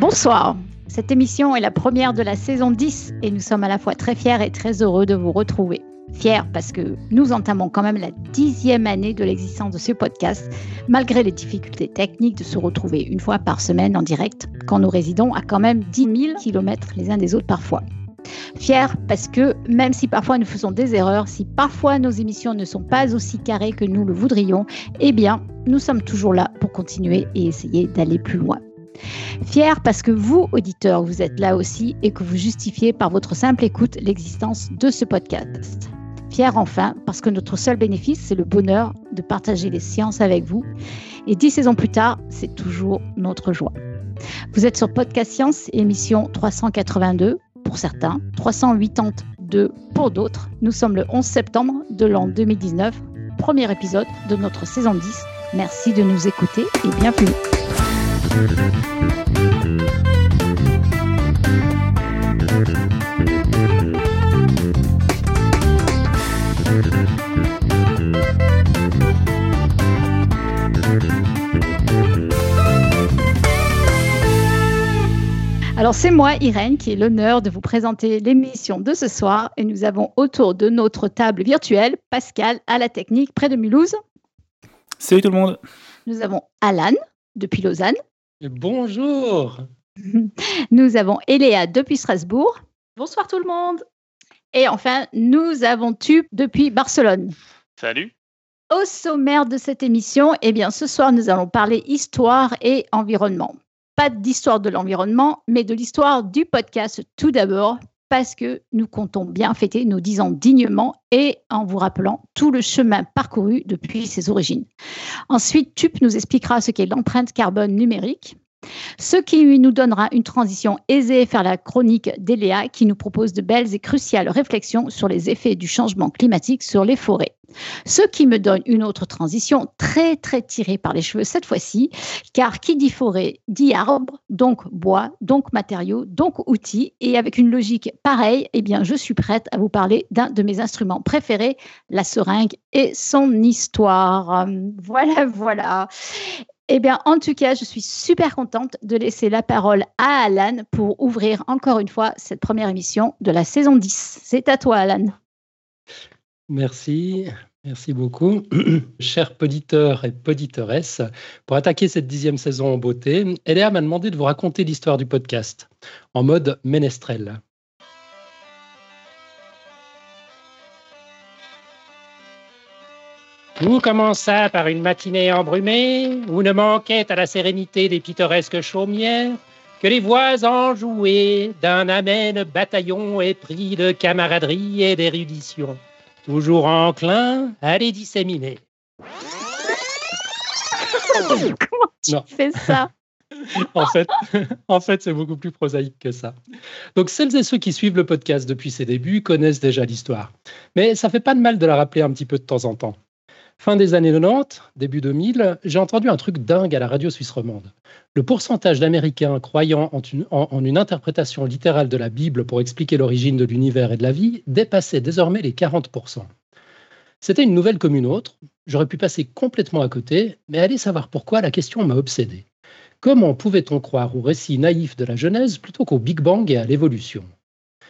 Bonsoir. Cette émission est la première de la saison 10 et nous sommes à la fois très fiers et très heureux de vous retrouver. Fiers parce que nous entamons quand même la dixième année de l'existence de ce podcast, malgré les difficultés techniques de se retrouver une fois par semaine en direct, quand nous résidons à quand même 10 000 kilomètres les uns des autres parfois. Fiers parce que même si parfois nous faisons des erreurs, si parfois nos émissions ne sont pas aussi carrées que nous le voudrions, eh bien, nous sommes toujours là pour continuer et essayer d'aller plus loin. Fier parce que vous, auditeurs, vous êtes là aussi et que vous justifiez par votre simple écoute l'existence de ce podcast. Fier enfin parce que notre seul bénéfice, c'est le bonheur de partager les sciences avec vous. Et dix saisons plus tard, c'est toujours notre joie. Vous êtes sur Podcast Science, émission 382 pour certains, 382 pour d'autres. Nous sommes le 11 septembre de l'an 2019, premier épisode de notre saison 10. Merci de nous écouter et bienvenue. Alors c'est moi, Irène, qui ai l'honneur de vous présenter l'émission de ce soir et nous avons autour de notre table virtuelle Pascal à la technique près de Mulhouse. Salut tout le monde. Nous avons Alan depuis Lausanne. Bonjour. Nous avons Eléa depuis Strasbourg. Bonsoir tout le monde. Et enfin, nous avons Tube depuis Barcelone. Salut. Au sommaire de cette émission, eh bien, ce soir, nous allons parler histoire et environnement. Pas d'histoire de l'environnement, mais de l'histoire du podcast tout d'abord, parce que nous comptons bien fêter nos 10 ans dignement et en vous rappelant tout le chemin parcouru depuis ses origines. Ensuite, TUP nous expliquera ce qu'est l'empreinte carbone numérique, ce qui nous donnera une transition aisée vers la chronique d'Eléa qui nous propose de belles et cruciales réflexions sur les effets du changement climatique sur les forêts. Ce qui me donne une autre transition très très tirée par les cheveux cette fois-ci, car qui dit forêt dit arbre, donc bois, donc matériaux, donc outils, et avec une logique pareille, eh bien je suis prête à vous parler d'un de mes instruments préférés, la seringue et son histoire. Voilà, voilà. Eh bien, en tout cas, je suis super contente de laisser la parole à Alan pour ouvrir encore une fois cette première émission de la saison 10. C'est à toi, Alan. Merci, merci beaucoup. Chers poditeurs et poditeuresses, pour attaquer cette dixième saison en beauté, Eléa m'a demandé de vous raconter l'histoire du podcast en mode ménestrel. Tout commença par une matinée embrumée où ne manquait à la sérénité des pittoresques chaumières que les voix enjouées d'un amène bataillon épris de camaraderie et d'érudition, toujours enclin à les disséminer. Comment tu fais ça? En fait, en fait c'est beaucoup plus prosaïque que ça. Donc, celles et ceux qui suivent le podcast depuis ses débuts connaissent déjà l'histoire. Mais ça fait pas de mal de la rappeler un petit peu de temps en temps. Fin des années 90, début 2000, j'ai entendu un truc dingue à la radio suisse romande. Le pourcentage d'Américains croyant en une, interprétation littérale de la Bible pour expliquer l'origine de l'univers et de la vie dépassait désormais les 40%. C'était une nouvelle comme une autre, j'aurais pu passer complètement à côté, mais allez savoir pourquoi la question m'a obsédé. Comment pouvait-on croire au récit naïf de la Genèse plutôt qu'au Big Bang et à l'évolution?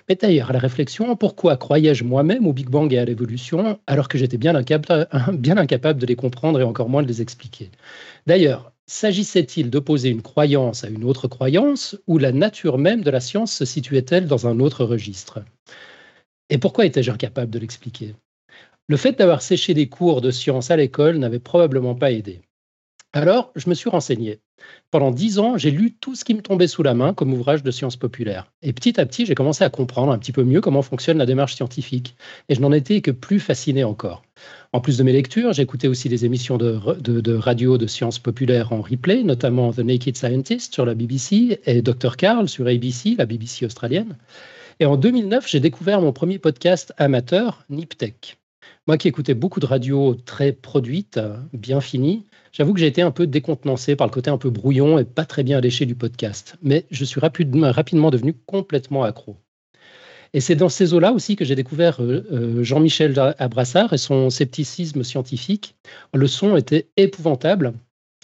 Mais d'ailleurs, à la réflexion, pourquoi croyais-je moi-même au Big Bang et à l'évolution alors que j'étais bien, incapable, bien incapable de les comprendre et encore moins de les expliquer? D'ailleurs, s'agissait-il d'opposer une croyance à une autre croyance ou la nature même de la science se situait-elle dans un autre registre? Et pourquoi étais-je incapable de l'expliquer? Le fait d'avoir séché des cours de science à l'école n'avait probablement pas aidé. Alors, je me suis renseigné. Pendant dix ans, j'ai lu tout ce qui me tombait sous la main comme ouvrage de sciences populaires. Et petit à petit, j'ai commencé à comprendre un petit peu mieux comment fonctionne la démarche scientifique. Et je n'en étais que plus fasciné encore. En plus de mes lectures, j'écoutais aussi des émissions de, radio de sciences populaires en replay, notamment The Naked Scientist sur la BBC et Dr. Carl sur ABC, la BBC australienne. Et en 2009, j'ai découvert mon premier podcast amateur, NipTech. Moi qui écoutais beaucoup de radios très produites, bien finies, j'avoue que j'ai été un peu décontenancé par le côté un peu brouillon et pas très bien alléché du podcast. Mais je suis rapidement devenu complètement accro. Et c'est dans ces eaux-là aussi que j'ai découvert Jean-Michel Abrassard et son scepticisme scientifique. Le son était épouvantable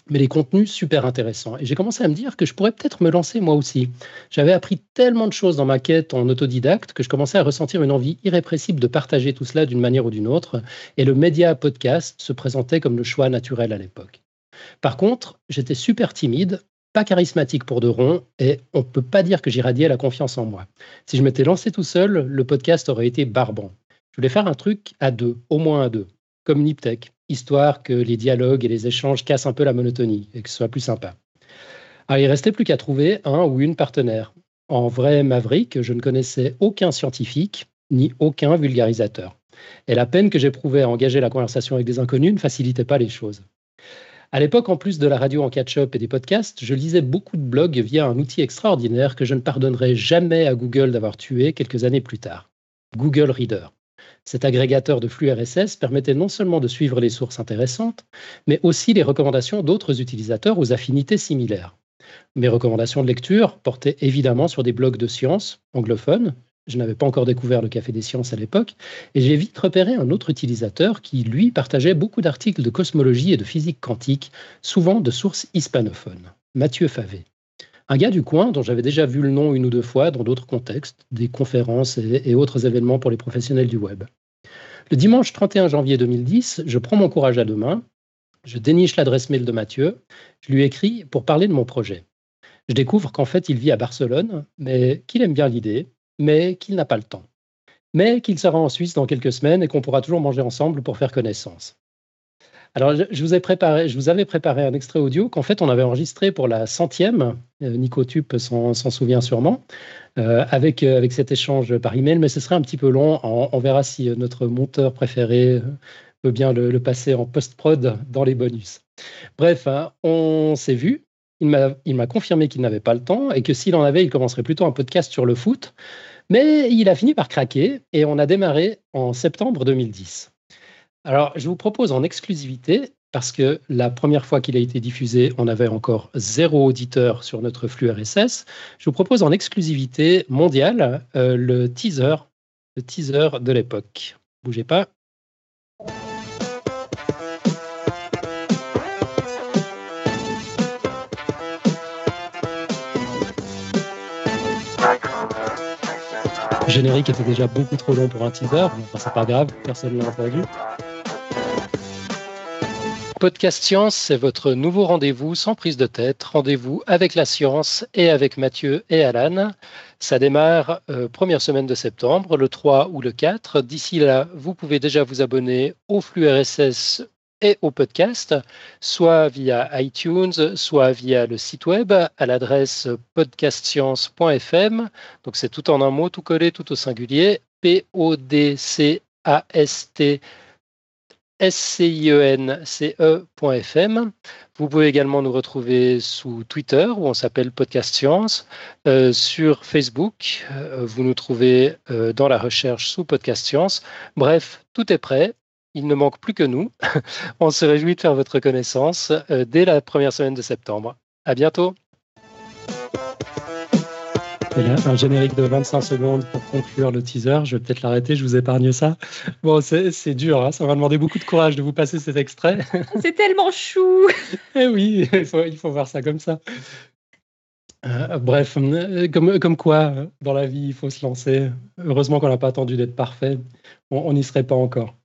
mais les contenus super intéressants. Et j'ai commencé à me dire que je pourrais peut-être me lancer moi aussi. J'avais appris tellement de choses dans ma quête en autodidacte que je commençais à ressentir une envie irrépressible de partager tout cela d'une manière ou d'une autre, et le média podcast se présentait comme le choix naturel à l'époque. Par contre, j'étais super timide, pas charismatique pour de rond, et on ne peut pas dire que j'irradiais la confiance en moi. Si je m'étais lancé tout seul, le podcast aurait été barbant. Je voulais faire un truc à deux, au moins à deux, comme Niptech histoire que les dialogues et les échanges cassent un peu la monotonie et que ce soit plus sympa. Alors, il restait plus qu'à trouver un ou une partenaire. En vrai maverick, je ne connaissais aucun scientifique ni aucun vulgarisateur. Et la peine que j'éprouvais à engager la conversation avec des inconnus ne facilitait pas les choses. À l'époque, en plus de la radio en catch-up et des podcasts, je lisais beaucoup de blogs via un outil extraordinaire que je ne pardonnerai jamais à Google d'avoir tué quelques années plus tard. Google Reader. Cet agrégateur de flux RSS permettait non seulement de suivre les sources intéressantes, mais aussi les recommandations d'autres utilisateurs aux affinités similaires. Mes recommandations de lecture portaient évidemment sur des blogs de sciences anglophones. Je n'avais pas encore découvert le Café des Sciences à l'époque, et j'ai vite repéré un autre utilisateur qui, lui, partageait beaucoup d'articles de cosmologie et de physique quantique, souvent de sources hispanophones, Mathieu Favé. Un gars du coin dont j'avais déjà vu le nom une ou deux fois dans d'autres contextes, des conférences et, autres événements pour les professionnels du web. Le dimanche 31 janvier 2010, je prends mon courage à deux mains, je déniche l'adresse mail de Mathieu, je lui écris pour parler de mon projet. Je découvre qu'en fait il vit à Barcelone, mais qu'il aime bien l'idée, mais qu'il n'a pas le temps. Mais qu'il sera en Suisse dans quelques semaines et qu'on pourra toujours manger ensemble pour faire connaissance. Alors, je vous, avais préparé un extrait audio qu'en fait on avait enregistré pour la centième. Euh, Nico Tup s'en souvient sûrement, euh, avec, euh, avec cet échange par email, mais ce serait un petit peu long. On, verra si notre monteur préféré veut bien le, passer en post-prod dans les bonus. Bref, hein, on s'est vu. Il m'a confirmé qu'il n'avait pas le temps et que s'il en avait, il commencerait plutôt un podcast sur le foot. Mais il a fini par craquer et on a démarré en septembre 2010. Alors, je vous propose en exclusivité, parce que la première fois qu'il a été diffusé, on avait encore zéro auditeur sur notre flux RSS. Je vous propose en exclusivité mondiale euh, le teaser, le teaser de l'époque. Bougez pas. Le générique était déjà beaucoup trop long pour un teaser, mais c'est pas grave, personne ne l'a entendu. Podcast Science, c'est votre nouveau rendez-vous sans prise de tête, rendez-vous avec la science et avec Mathieu et Alan. Ça démarre euh, première semaine de septembre, le 3 ou le 4. D'ici là, vous pouvez déjà vous abonner au flux RSS et au podcast, soit via iTunes, soit via le site web à l'adresse podcastscience.fm. Donc c'est tout en un mot, tout collé, tout au singulier. P-O-D-C-A-S-T science.fm. Vous pouvez également nous retrouver sous Twitter où on s'appelle Podcast Science. Euh, sur Facebook, euh, vous nous trouvez euh, dans la recherche sous Podcast Science. Bref, tout est prêt. Il ne manque plus que nous. on se réjouit de faire votre connaissance dès la première semaine de septembre. À bientôt. Et là, un générique de 25 secondes pour conclure le teaser. Je vais peut-être l'arrêter, je vous épargne ça. Bon, c'est dur, hein. ça va demander beaucoup de courage de vous passer cet extrait. C'est tellement chou Eh oui, il faut, il faut voir ça comme ça. Euh, bref, euh, comme, comme quoi, dans la vie, il faut se lancer. Heureusement qu'on n'a pas attendu d'être parfait. On n'y serait pas encore.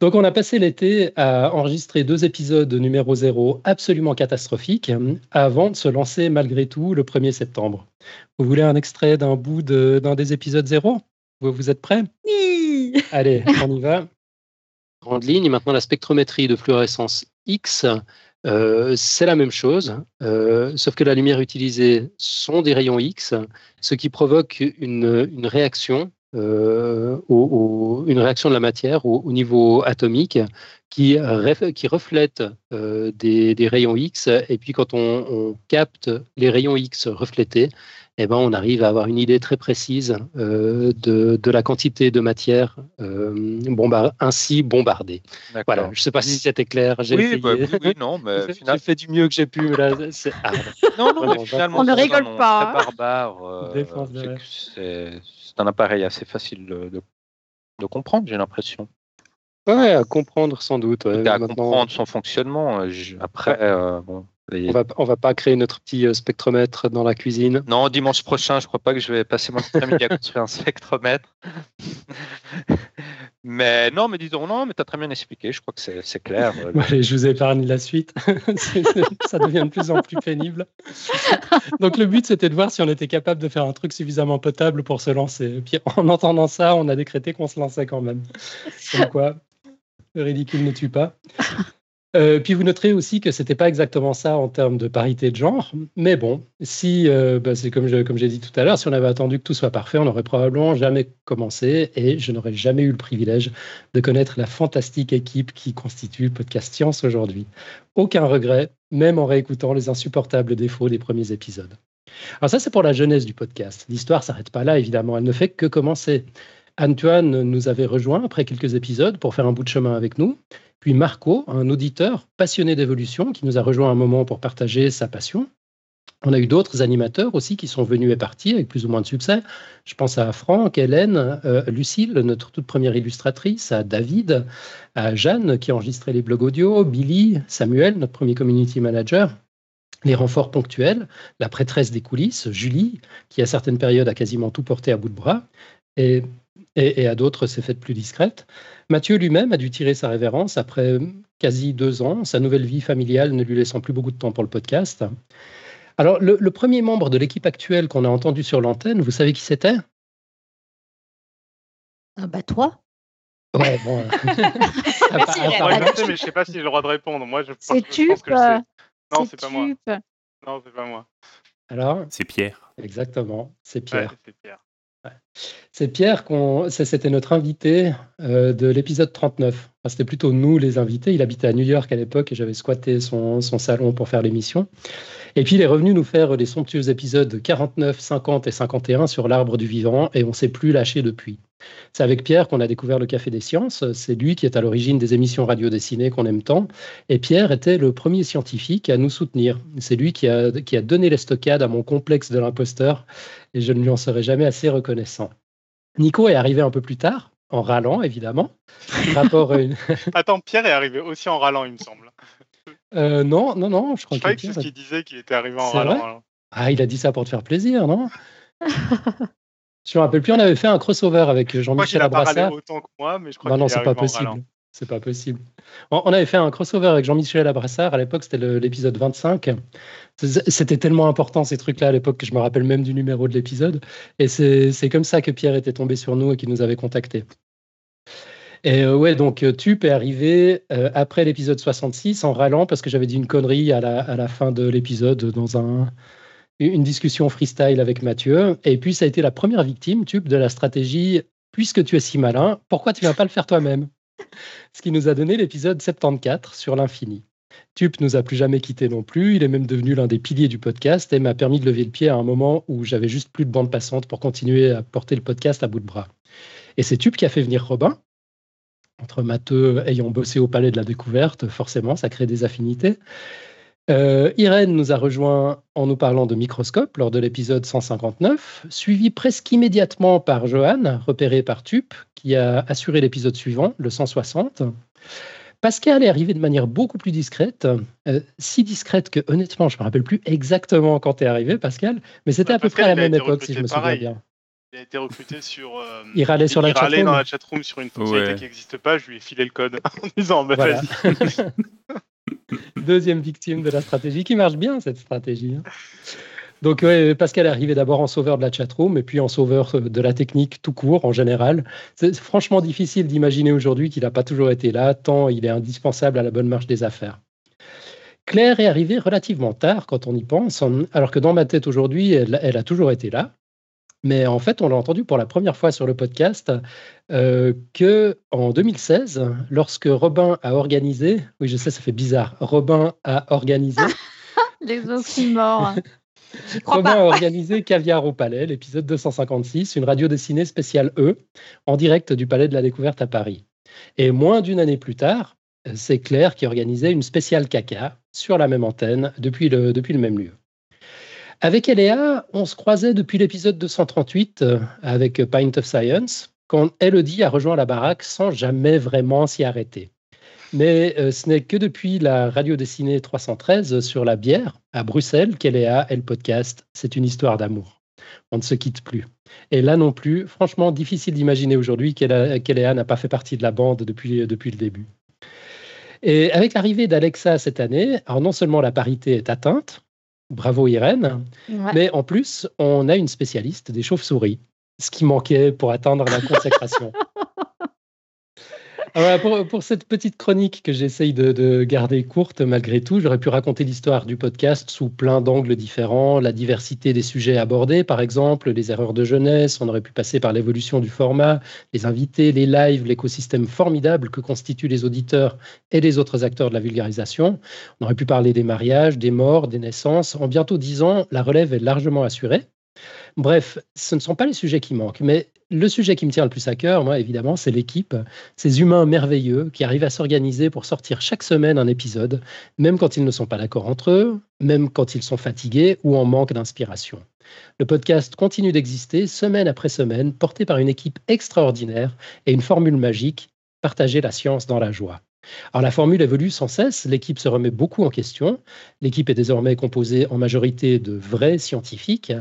Donc, on a passé l'été à enregistrer deux épisodes numéro zéro absolument catastrophiques avant de se lancer malgré tout le 1er septembre. Vous voulez un extrait d'un bout d'un des épisodes zéro? Vous, vous êtes prêts? Oui Allez, on y va. Grande ligne, maintenant la spectrométrie de fluorescence X. Euh, c'est la même chose, euh, sauf que la lumière utilisée sont des rayons X, ce qui provoque une, une réaction euh, une réaction de la matière au, niveau atomique qui, qui reflète euh, des, rayons X. Et puis quand on, capte les rayons X reflétés, eh ben, on arrive à avoir une idée très précise euh, de, la quantité de matière ainsi bombardée. Voilà, je ne sais pas si c'était clair. Oui, bah, oui, non, mais finalement... j'ai fait du mieux que j'ai pu. Là, non, non, mais finalement, on ne rigole pas. Très barbare. c'est c'est un appareil assez facile de, de comprendre, j'ai l'impression. Ouais, à comprendre sans doute. Ouais. à comprendre son fonctionnement. Euh, après, euh, bon, on va, va pas créer notre petit euh, spectromètre dans la cuisine. Non, dimanche prochain, je crois pas que je vais passer mon après-midi à construire un spectromètre. Mais non, mais disons non, mais tu as très bien expliqué, je crois que c'est clair. allez, je vous épargne la suite. ça devient de plus en plus pénible. Donc le but, c'était de voir si on était capable de faire un truc suffisamment potable pour se lancer. Et puis en entendant ça, on a décrété qu'on se lançait quand même. Comme quoi, le ridicule ne tue pas. Euh, puis vous noterez aussi que c'était pas exactement ça en termes de parité de genre, mais bon, si euh, bah, c'est comme j'ai dit tout à l'heure, si on avait attendu que tout soit parfait, on n'aurait probablement jamais commencé et je n'aurais jamais eu le privilège de connaître la fantastique équipe qui constitue podcast Science aujourd'hui. Aucun regret, même en réécoutant les insupportables défauts des premiers épisodes. Alors ça, c'est pour la jeunesse du podcast. L'histoire s'arrête pas là, évidemment, elle ne fait que commencer. Antoine nous avait rejoint après quelques épisodes pour faire un bout de chemin avec nous. Puis Marco, un auditeur passionné d'évolution qui nous a rejoint un moment pour partager sa passion. On a eu d'autres animateurs aussi qui sont venus et partis avec plus ou moins de succès. Je pense à Franck, Hélène, euh, Lucille, notre toute première illustratrice, à David, à Jeanne qui enregistrait les blogs audio, Billy, Samuel, notre premier community manager, les renforts ponctuels, la prêtresse des coulisses, Julie, qui à certaines périodes a quasiment tout porté à bout de bras, et, à d'autres s'est faite plus discrète. Mathieu lui-même a dû tirer sa révérence après quasi deux ans, sa nouvelle vie familiale ne lui laissant plus beaucoup de temps pour le podcast. Alors, le, premier membre de l'équipe actuelle qu'on a entendu sur l'antenne, vous savez qui c'était? Ah bah toi. Ouais, bon. Moi, je sais, mais je sais pas si j'ai le droit de répondre. Moi, je, c'est tu pense que je sais. Non, c'est pas moi. Non, c'est pas moi. Alors? C'est Pierre. Exactement, c'est Pierre. Ouais, c'est Pierre. C'est Pierre, c'était notre invité euh, de l'épisode 39. c'était plutôt nous les invités. Il habitait à New York à l'époque et j'avais squatté son, salon pour faire l'émission. Et puis il est revenu nous faire les somptueux épisodes 49, 50 et 51 sur l'arbre du vivant et on s'est plus lâché depuis. C'est avec Pierre qu'on a découvert le Café des Sciences. C'est lui qui est à l'origine des émissions radio dessinées qu'on aime tant. Et Pierre était le premier scientifique à nous soutenir. C'est lui qui a, qui a donné l'estocade à mon complexe de l'imposteur et je ne lui en serai jamais assez reconnaissant. Nico est arrivé un peu plus tard, en râlant évidemment. Rapport Attends, Pierre est arrivé aussi en râlant, il me semble. Euh, non, non, non, je crois que, c'est ce qu'il disait qu'il était arrivé en râlant. Ah, il a dit ça pour te faire plaisir, non? Je me rappelle plus, on avait fait un crossover avec Jean-Michel Abrassard. autant que moi, mais je crois non, c'est pas possible. C'est pas possible. On avait fait un crossover avec Jean-Michel Abrassard. À l'époque, c'était l'épisode 25. C'était tellement important ces trucs-là à l'époque que je me rappelle même du numéro de l'épisode. Et c'est comme ça que Pierre était tombé sur nous et qu'il nous avait contactés. Et euh, ouais, donc euh, Tup est arrivé euh, après l'épisode 66 en râlant parce que j'avais dit une connerie à la, à la fin de l'épisode dans un, une discussion freestyle avec Mathieu. Et puis, ça a été la première victime, Tup, de la stratégie puisque tu es si malin, pourquoi tu ne vas pas le faire toi-même? Ce qui nous a donné l'épisode 74 sur l'infini. Tup nous a plus jamais quitté non plus. Il est même devenu l'un des piliers du podcast et m'a permis de lever le pied à un moment où j'avais juste plus de bande passante pour continuer à porter le podcast à bout de bras. Et c'est Tup qui a fait venir Robin. Entre Matheux ayant bossé au Palais de la Découverte, forcément, ça crée des affinités. Euh, Irène nous a rejoint en nous parlant de microscope lors de l'épisode 159, suivi presque immédiatement par Johan, repéré par Tup, qui a assuré l'épisode suivant, le 160. Pascal est arrivé de manière beaucoup plus discrète, euh, si discrète que honnêtement, je ne me rappelle plus exactement quand tu es arrivé, Pascal, mais c'était à peu près à la même époque, si je me souviens bien. Il a été recruté sur. Euh, il râlait sur la chatroom. dans la chatroom sur une fonctionnalité qui n'existe pas. Je lui ai filé le code en disant bah, vas-y. Deuxième victime de la stratégie qui marche bien cette stratégie. Hein. Donc Pascal est arrivé d'abord en sauveur de la chatroom et puis en sauveur de la technique tout court en général. C'est franchement difficile d'imaginer aujourd'hui qu'il n'a pas toujours été là, tant il est indispensable à la bonne marche des affaires. Claire est arrivée relativement tard quand on y pense, alors que dans ma tête aujourd'hui, elle, a toujours été là. Mais en fait, on l'a entendu pour la première fois sur le podcast euh, que en 2016, lorsque Robin a organisé, oui, je sais, ça fait bizarre, Robin a organisé. Les oxymores. Robin a organisé Caviar au Palais, l'épisode 256, une radio dessinée spéciale E, en direct du Palais de la Découverte à Paris. Et moins d'une année plus tard, c'est Claire qui organisait une spéciale caca sur la même antenne depuis le, depuis le même lieu. Avec Eléa, on se croisait depuis l'épisode 238 euh, avec Pint of Science, quand Elodie a rejoint la baraque sans jamais vraiment s'y arrêter. Mais euh, ce n'est que depuis la radio dessinée 313 sur la bière à Bruxelles qu'Eléa est le podcast C'est une histoire d'amour. On ne se quitte plus. Et là non plus, franchement, difficile d'imaginer aujourd'hui qu'Eléa n'a pas fait partie de la bande depuis, depuis le début. Et avec l'arrivée d'Alexa cette année, alors non seulement la parité est atteinte, Bravo Irène. Mais en plus, on a une spécialiste des chauves-souris, ce qui manquait pour atteindre la consécration. Ah pour, cette petite chronique que j'essaye de, garder courte malgré tout, j'aurais pu raconter l'histoire du podcast sous plein d'angles différents, la diversité des sujets abordés par exemple, les erreurs de jeunesse, on aurait pu passer par l'évolution du format, les invités, les lives, l'écosystème formidable que constituent les auditeurs et les autres acteurs de la vulgarisation. On aurait pu parler des mariages, des morts, des naissances. En bientôt dix ans, la relève est largement assurée. Bref, ce ne sont pas les sujets qui manquent, mais le sujet qui me tient le plus à cœur, moi, évidemment, c'est l'équipe, ces humains merveilleux qui arrivent à s'organiser pour sortir chaque semaine un épisode, même quand ils ne sont pas d'accord entre eux, même quand ils sont fatigués ou en manque d'inspiration. Le podcast continue d'exister semaine après semaine, porté par une équipe extraordinaire et une formule magique, partager la science dans la joie. Alors la formule évolue sans cesse, l'équipe se remet beaucoup en question. L'équipe est désormais composée en majorité de vrais scientifiques,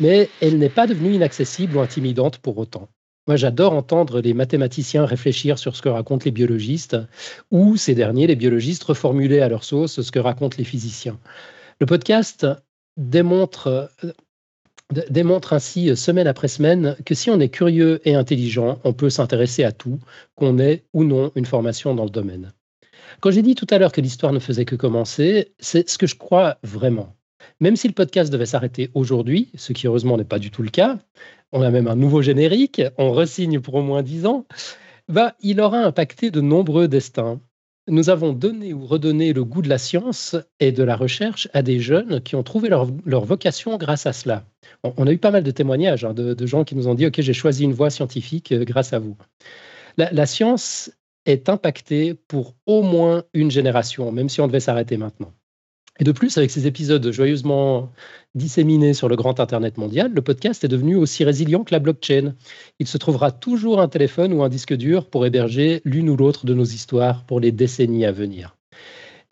mais elle n'est pas devenue inaccessible ou intimidante pour autant. Moi, j'adore entendre les mathématiciens réfléchir sur ce que racontent les biologistes, ou ces derniers, les biologistes, reformuler à leur sauce ce que racontent les physiciens. Le podcast démontre démontre ainsi euh, semaine après semaine que si on est curieux et intelligent, on peut s'intéresser à tout, qu'on ait ou non une formation dans le domaine. Quand j'ai dit tout à l'heure que l'histoire ne faisait que commencer, c'est ce que je crois vraiment. Même si le podcast devait s'arrêter aujourd'hui, ce qui heureusement n'est pas du tout le cas, on a même un nouveau générique, on resigne pour au moins dix ans, bah, il aura impacté de nombreux destins nous avons donné ou redonné le goût de la science et de la recherche à des jeunes qui ont trouvé leur, vocation grâce à cela. On, a eu pas mal de témoignages hein, de, gens qui nous ont dit, OK, j'ai choisi une voie scientifique euh, grâce à vous. la science est impactée pour au moins une génération, même si on devait s'arrêter maintenant. Et de plus, avec ces épisodes joyeusement disséminés sur le grand Internet mondial, le podcast est devenu aussi résilient que la blockchain. Il se trouvera toujours un téléphone ou un disque dur pour héberger l'une ou l'autre de nos histoires pour les décennies à venir.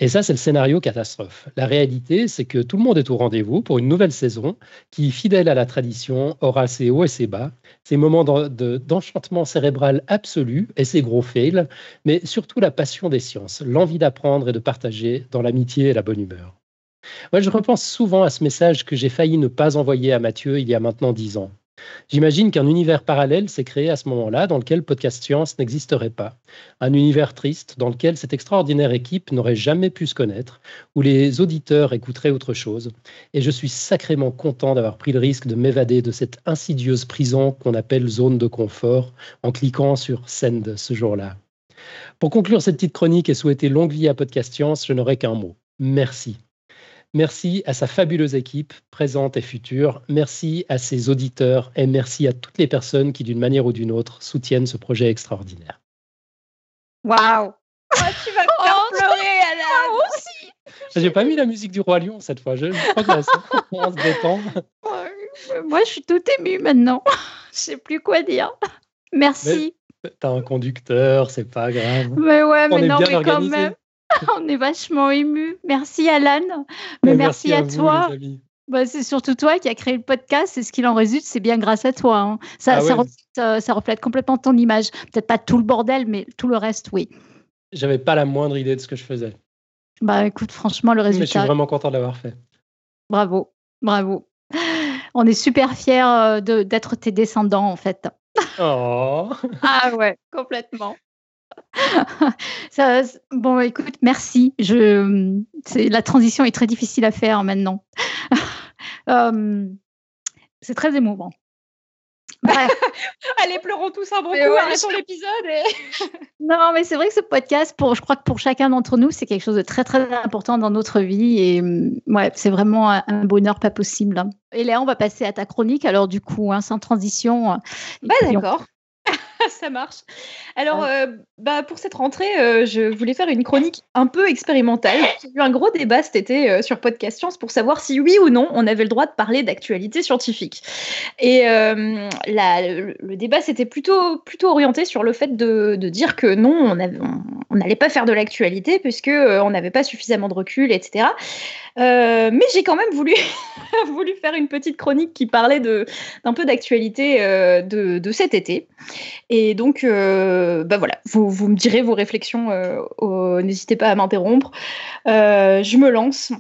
Et ça, c'est le scénario catastrophe. La réalité, c'est que tout le monde est au rendez-vous pour une nouvelle saison qui, fidèle à la tradition, aura ses hauts et ses bas, ses moments d'enchantement cérébral absolu et ses gros fails, mais surtout la passion des sciences, l'envie d'apprendre et de partager dans l'amitié et la bonne humeur. Moi, je repense souvent à ce message que j'ai failli ne pas envoyer à Mathieu il y a maintenant dix ans. J'imagine qu'un univers parallèle s'est créé à ce moment-là dans lequel Podcast Science n'existerait pas. Un univers triste dans lequel cette extraordinaire équipe n'aurait jamais pu se connaître, où les auditeurs écouteraient autre chose. Et je suis sacrément content d'avoir pris le risque de m'évader de cette insidieuse prison qu'on appelle zone de confort en cliquant sur Send ce jour-là. Pour conclure cette petite chronique et souhaiter longue vie à Podcast Science, je n'aurai qu'un mot. Merci. Merci à sa fabuleuse équipe, présente et future. Merci à ses auditeurs et merci à toutes les personnes qui, d'une manière ou d'une autre, soutiennent ce projet extraordinaire. Waouh oh, Tu vas me faire oh, pleurer, Alain Moi aussi J'ai pas mis la musique du Roi Lion cette fois. Je, crois que on se détend. Moi, je suis toute émue maintenant. Je sais plus quoi dire. Merci. T'as un conducteur, c'est pas grave. Mais ouais, mais non, mais quand même. On est vachement ému. Merci Alan. Mais merci, à, toi. Bah, c'est surtout toi qui as créé le podcast. Et ce qu'il en résulte, c'est bien grâce à toi. Hein. Ça, ah euh, ça, reflète, complètement ton image. Peut-être pas tout le bordel, mais tout le reste, oui. J'avais pas la moindre idée de ce que je faisais. Bah écoute, franchement, le résultat. Mais je suis vraiment content de l'avoir fait. Bravo, bravo. On est super fiers euh, d'être tes descendants, en fait. Oh. ah ouais, complètement. Ça, bon, écoute, merci. Je, la transition est très difficile à faire maintenant. Euh, c'est très émouvant. Allez, pleurons tous un bon coup, arrêtons l'épisode. non, mais c'est vrai que ce podcast, pour, je crois que pour chacun d'entre nous, c'est quelque chose de très très important dans notre vie. Et mm, ouais, c'est vraiment un, bonheur pas possible. Et là, on va passer à ta chronique. Alors, du coup, hein, sans transition. Bah, d'accord. ça marche. Alors, euh, bah, pour cette rentrée, euh, je voulais faire une chronique un peu expérimentale. J'ai eu un gros débat cet été euh, sur Podcast Science pour savoir si oui ou non on avait le droit de parler d'actualité scientifique. Et le, débat s'était plutôt, plutôt orienté sur le fait de, dire que non, on n'allait pas faire de l'actualité puisque on n'avait pas suffisamment de recul, etc. mais j'ai quand même voulu, voulu faire une petite chronique qui parlait d'un peu d'actualité de, de, cet été. Et donc, euh, bah voilà, vous, vous, me direz vos réflexions, euh, n'hésitez pas à m'interrompre. Euh, je me lance.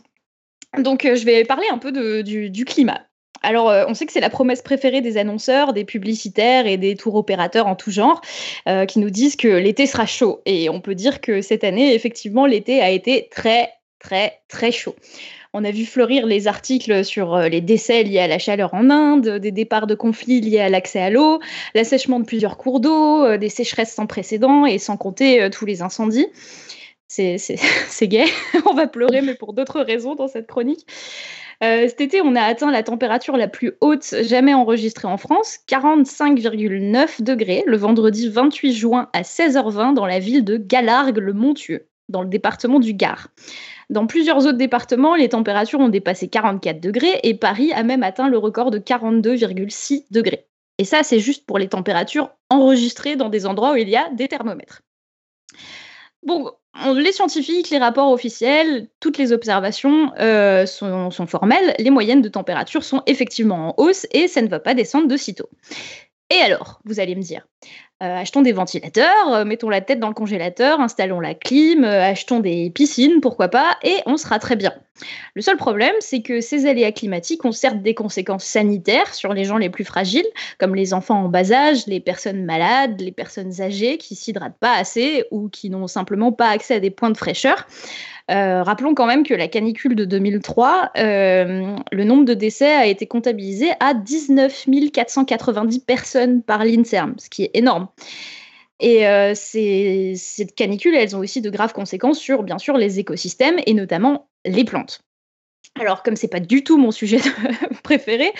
Donc, je vais parler un peu du, climat. Alors, on sait que c'est la promesse préférée des annonceurs, des publicitaires et des tours opérateurs en tout genre, qui nous disent que l'été sera chaud. Et on peut dire que cette année, effectivement, l'été a été très, très, très chaud. On a vu fleurir les articles sur euh, les décès liés à la chaleur en Inde, des départs de conflits liés à l'accès à l'eau, l'assèchement de plusieurs cours d'eau, euh, des sécheresses sans précédent et sans compter euh, tous les incendies. C'est gay, on va pleurer, mais pour d'autres raisons dans cette chronique. cet été, on a atteint la température la plus haute jamais enregistrée en France, 45,9 degrés, le vendredi 28 juin à 16h20 dans la ville de Galargues-le-Montieux, dans le département du Gard. Dans plusieurs autres départements, les températures ont dépassé 44 degrés et Paris a même atteint le record de 42,6 degrés. Et ça, c'est juste pour les températures enregistrées dans des endroits où il y a des thermomètres. Bon, les scientifiques, les rapports officiels, toutes les observations euh, sont, sont, formelles. Les moyennes de température sont effectivement en hausse et ça ne va pas descendre de sitôt. Et alors, vous allez me dire, achetons des ventilateurs, euh, mettons la tête dans le congélateur, installons la clim, euh, achetons des piscines, pourquoi pas, et on sera très bien. Le seul problème, c'est que ces aléas climatiques ont certes des conséquences sanitaires sur les gens les plus fragiles, comme les enfants en bas âge, les personnes malades, les personnes âgées qui s'hydratent pas assez ou qui n'ont simplement pas accès à des points de fraîcheur. Euh, rappelons quand même que la canicule de 2003, euh, le nombre de décès a été comptabilisé à 19 490 personnes par l'INSERM, ce qui est énorme. Et euh, ces, canicules, elles ont aussi de graves conséquences sur, bien sûr, les écosystèmes et notamment les plantes. Alors, comme c'est pas du tout mon sujet préféré,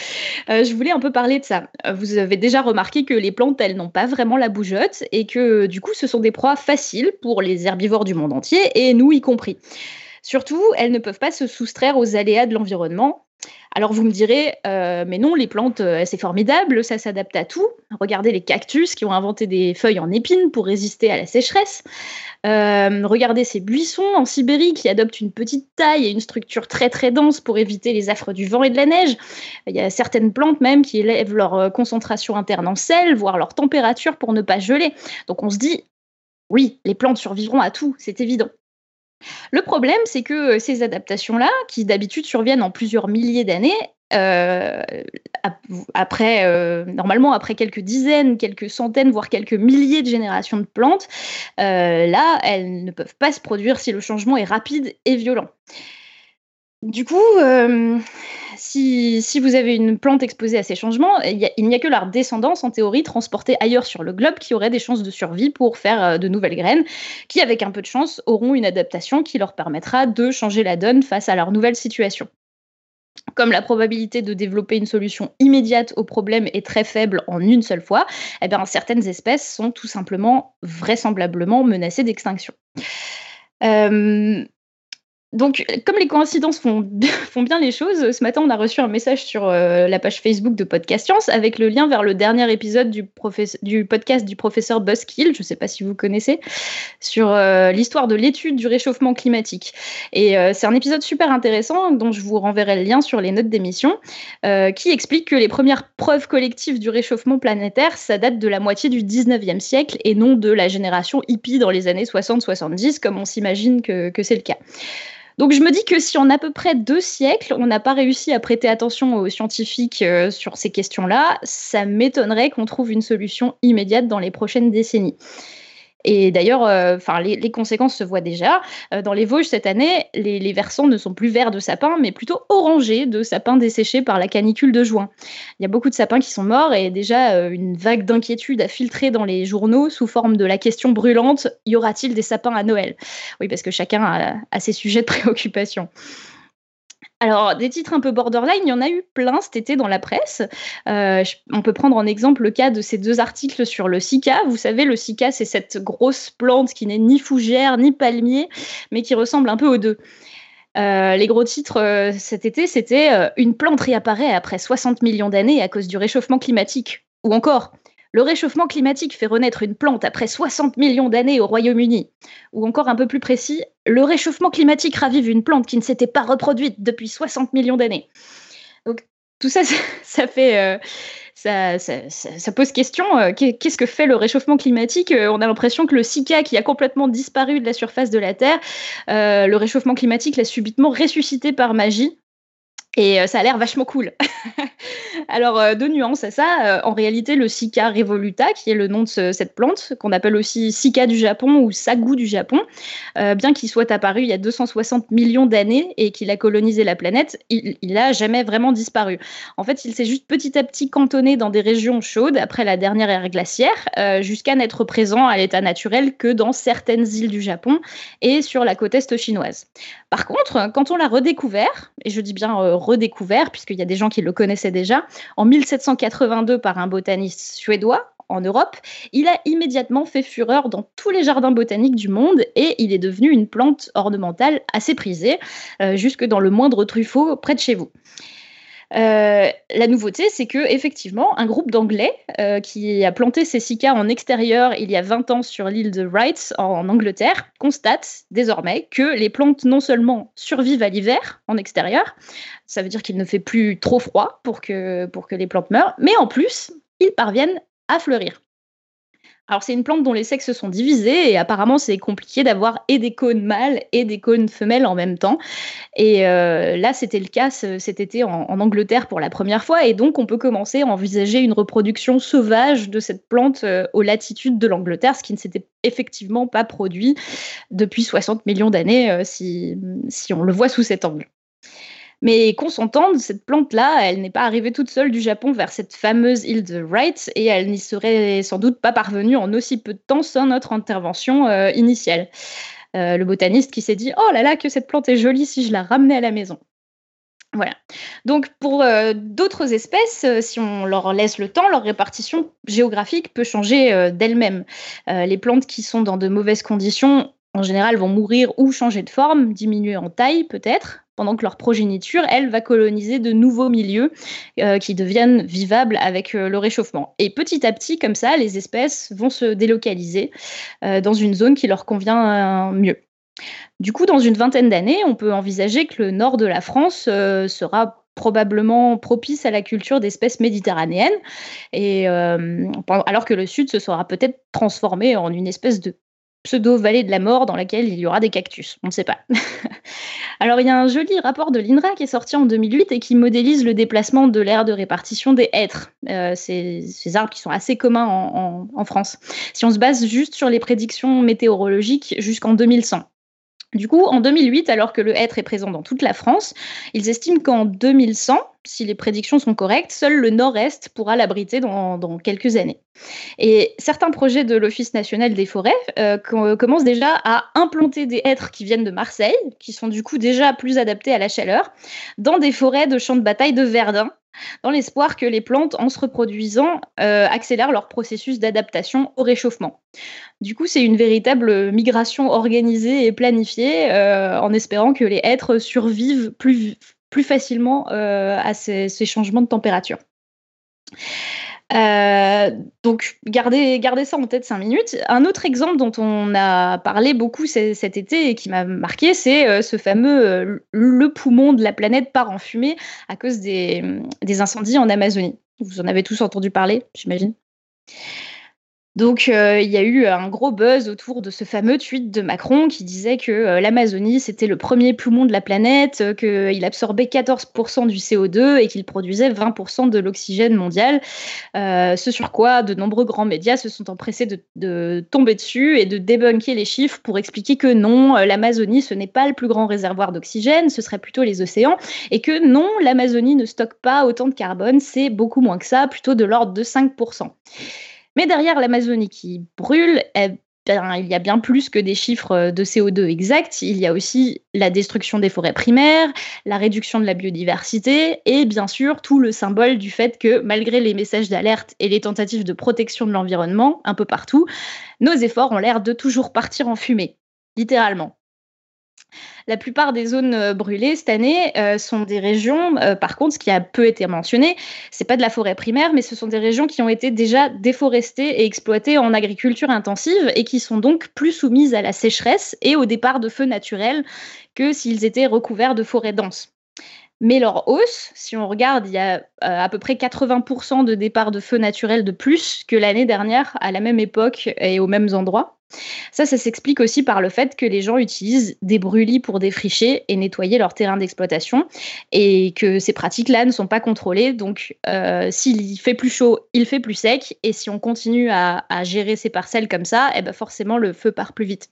euh, je voulais un peu parler de ça. Vous avez déjà remarqué que les plantes, elles n'ont pas vraiment la bougeotte et que du coup, ce sont des proies faciles pour les herbivores du monde entier et nous y compris. Surtout, elles ne peuvent pas se soustraire aux aléas de l'environnement alors vous me direz, euh, mais non, les plantes, euh, c'est formidable, ça s'adapte à tout. Regardez les cactus qui ont inventé des feuilles en épines pour résister à la sécheresse. Euh, regardez ces buissons en Sibérie qui adoptent une petite taille et une structure très très dense pour éviter les affres du vent et de la neige. Il y a certaines plantes même qui élèvent leur concentration interne en sel, voire leur température pour ne pas geler. Donc on se dit, oui, les plantes survivront à tout, c'est évident. Le problème, c'est que euh, ces adaptations-là, qui d'habitude surviennent en plusieurs milliers d'années, euh, après, euh, normalement, après quelques dizaines, quelques centaines, voire quelques milliers de générations de plantes, là, elles ne peuvent pas se produire si le changement est rapide et violent. Du coup, si, vous avez une plante exposée à ces changements, il n'y a, que leur descendance, en théorie, transportée ailleurs sur le globe, qui aurait des chances de survie pour faire euh, de nouvelles graines, qui, avec un peu de chance, auront une adaptation qui leur permettra de changer la donne face à leur nouvelle situation. Comme la probabilité de développer une solution immédiate au problème est très faible en une seule fois, eh bien, certaines espèces sont tout simplement vraisemblablement menacées d'extinction. Euh, donc, comme les coïncidences font, bien les choses, ce matin, on a reçu un message sur euh, la page Facebook de Podcast Science avec le lien vers le dernier épisode du, podcast du professeur Buskill, je ne sais pas si vous connaissez, sur euh, l'histoire de l'étude du réchauffement climatique. Et euh, c'est un épisode super intéressant dont je vous renverrai le lien sur les notes d'émission, qui explique que les premières preuves collectives du réchauffement planétaire, ça date de la moitié du 19e siècle et non de la génération hippie dans les années 60-70, comme on s'imagine que c'est le cas. Donc je me dis que si en à peu près deux siècles, on n'a pas réussi à prêter attention aux scientifiques euh, sur ces questions-là, ça m'étonnerait qu'on trouve une solution immédiate dans les prochaines décennies. Et d'ailleurs, euh, les, conséquences se voient déjà. Euh, dans les Vosges cette année, les, versants ne sont plus verts de sapins, mais plutôt orangés de sapins desséchés par la canicule de juin. Il y a beaucoup de sapins qui sont morts et déjà euh, une vague d'inquiétude a filtré dans les journaux sous forme de la question brûlante y aura-t-il des sapins à Noël? Oui, parce que chacun a ses sujets de préoccupation. Alors, des titres un peu borderline, il y en a eu plein cet été dans la presse. Euh, on peut prendre en exemple le cas de ces deux articles sur le Sika. Vous savez, le Sika, c'est cette grosse plante qui n'est ni fougère ni palmier, mais qui ressemble un peu aux deux. Euh, les gros titres euh, cet été, c'était Une plante réapparaît après 60 millions d'années à cause du réchauffement climatique. Ou encore le réchauffement climatique fait renaître une plante après 60 millions d'années au Royaume-Uni. Ou encore un peu plus précis, le réchauffement climatique ravive une plante qui ne s'était pas reproduite depuis 60 millions d'années. Donc tout ça, ça, fait... Euh, pose question. Euh, qu'est-ce que fait le réchauffement climatique euh, On a l'impression que le Sika, qui a complètement disparu de la surface de la Terre, le réchauffement climatique l'a subitement ressuscité par magie. Et euh, ça a l'air vachement cool. Alors, euh, deux nuances à ça. Euh, en réalité, le Sika revoluta, qui est le nom de cette plante, qu'on appelle aussi Sika du Japon ou Sagu du Japon, bien qu'il soit apparu il y a 260 millions d'années et qu'il a colonisé la planète, il n'a jamais vraiment disparu. En fait, il s'est juste petit à petit cantonné dans des régions chaudes après la dernière ère glaciaire, jusqu'à n'être présent à l'état naturel que dans certaines îles du Japon et sur la côte est chinoise. Par contre, quand on l'a redécouvert, et je dis bien redécouvert, puisqu'il y a des gens qui le connaissaient déjà, en 1782 par un botaniste suédois en Europe, il a immédiatement fait fureur dans tous les jardins botaniques du monde et il est devenu une plante ornementale assez prisée, euh, jusque dans le moindre truffaut près de chez vous. Euh, la nouveauté, c'est que effectivement, un groupe d'Anglais euh, qui a planté ses cicadas en extérieur il y a 20 ans sur l'île de Wright en, Angleterre constate désormais que les plantes non seulement survivent à l'hiver en extérieur, ça veut dire qu'il ne fait plus trop froid pour que, pour que les plantes meurent, mais en plus, ils parviennent à fleurir. Alors c'est une plante dont les sexes sont divisés et apparemment c'est compliqué d'avoir et des cônes mâles et des cônes femelles en même temps. Et euh, là c'était le cas cet été en, Angleterre pour la première fois et donc on peut commencer à envisager une reproduction sauvage de cette plante euh, aux latitudes de l'Angleterre, ce qui ne s'était effectivement pas produit depuis 60 millions d'années euh, si, si on le voit sous cet angle. Mais qu'on s'entende, cette plante-là, elle n'est pas arrivée toute seule du Japon vers cette fameuse île de Wright et elle n'y serait sans doute pas parvenue en aussi peu de temps sans notre intervention euh, initiale. Euh, le botaniste qui s'est dit Oh là là, que cette plante est jolie si je la ramenais à la maison. Voilà. Donc pour euh, d'autres espèces, si on leur laisse le temps, leur répartition géographique peut changer d'elle-même. les plantes qui sont dans de mauvaises conditions, en général, vont mourir ou changer de forme, diminuer en taille peut-être, pendant que leur progéniture, elle, va coloniser de nouveaux milieux euh, qui deviennent vivables avec euh, le réchauffement. Et petit à petit, comme ça, les espèces vont se délocaliser euh, dans une zone qui leur convient mieux. Du coup, dans une vingtaine d'années, on peut envisager que le nord de la France sera probablement propice à la culture d'espèces méditerranéennes, et, alors que le sud se sera peut-être transformé en une espèce de pseudo-vallée de la mort dans laquelle il y aura des cactus. On ne sait pas. Alors, il y a un joli rapport de l'INRA qui est sorti en 2008 et qui modélise le déplacement de l'aire de répartition des hêtres, euh, ces, arbres qui sont assez communs en, France. Si on se base juste sur les prédictions météorologiques jusqu'en 2100. Du coup, en 2008, alors que le hêtre est présent dans toute la France, ils estiment qu'en 2100, si les prédictions sont correctes, seul le nord-est pourra l'abriter dans, quelques années. Et certains projets de l'Office national des forêts euh, commencent déjà à implanter des hêtres qui viennent de Marseille, qui sont du coup déjà plus adaptés à la chaleur, dans des forêts de champs de bataille de Verdun, dans l'espoir que les plantes, en se reproduisant, euh, accélèrent leur processus d'adaptation au réchauffement. Du coup, c'est une véritable migration organisée et planifiée, euh, en espérant que les hêtres survivent plus, plus facilement euh, à ces, changements de température. Euh, donc, gardez, ça en tête cinq minutes. Un autre exemple dont on a parlé beaucoup cet été et qui m'a marqué, c'est euh, ce fameux le poumon de la planète part en fumée à cause des incendies en Amazonie. Vous en avez tous entendu parler, j'imagine. Donc, euh, il y a eu un gros buzz autour de ce fameux tweet de Macron qui disait que euh, l'Amazonie, c'était le premier poumon de la planète, euh, qu'il absorbait 14% du CO2 et qu'il produisait 20% de l'oxygène mondial. ce sur quoi de nombreux grands médias se sont empressés de, de, tomber dessus et de débunker les chiffres pour expliquer que non, l'Amazonie, ce n'est pas le plus grand réservoir d'oxygène, ce serait plutôt les océans, et que non, l'Amazonie ne stocke pas autant de carbone, c'est beaucoup moins que ça, plutôt de l'ordre de 5%. Mais derrière l'Amazonie qui brûle, eh il y a bien plus que des chiffres de CO2 exacts. Il y a aussi la destruction des forêts primaires, la réduction de la biodiversité et bien sûr tout le symbole du fait que malgré les messages d'alerte et les tentatives de protection de l'environnement un peu partout, nos efforts ont l'air de toujours partir en fumée, littéralement. La plupart des zones euh, brûlées cette année euh, sont des régions, euh, par contre, ce qui a peu été mentionné, c'est pas de la forêt primaire, mais ce sont des régions qui ont été déjà déforestées et exploitées en agriculture intensive et qui sont donc plus soumises à la sécheresse et au départ de feux naturels que s'ils étaient recouverts de forêts denses. Mais leur hausse, si on regarde, il y a à peu près 80% de départs de feux naturels de plus que l'année dernière à la même époque et aux mêmes endroits. Ça, ça s'explique aussi par le fait que les gens utilisent des brûlis pour défricher et nettoyer leur terrain d'exploitation et que ces pratiques-là ne sont pas contrôlées. Donc, euh, s'il fait plus chaud, il fait plus sec. Et si on continue à, gérer ces parcelles comme ça, eh ben forcément, le feu part plus vite.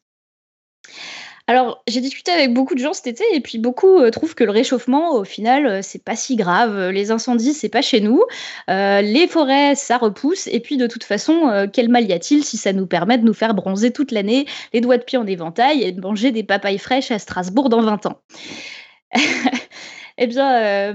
Alors, j'ai discuté avec beaucoup de gens cet été et puis beaucoup euh, trouvent que le réchauffement, au final, euh, c'est pas si grave. Les incendies, c'est pas chez nous. Euh, les forêts, ça repousse. Et puis, de toute façon, quel mal y a-t-il si ça nous permet de nous faire bronzer toute l'année, les doigts de pied en éventail et de manger des papayes fraîches à Strasbourg dans 20 ans? Eh bien,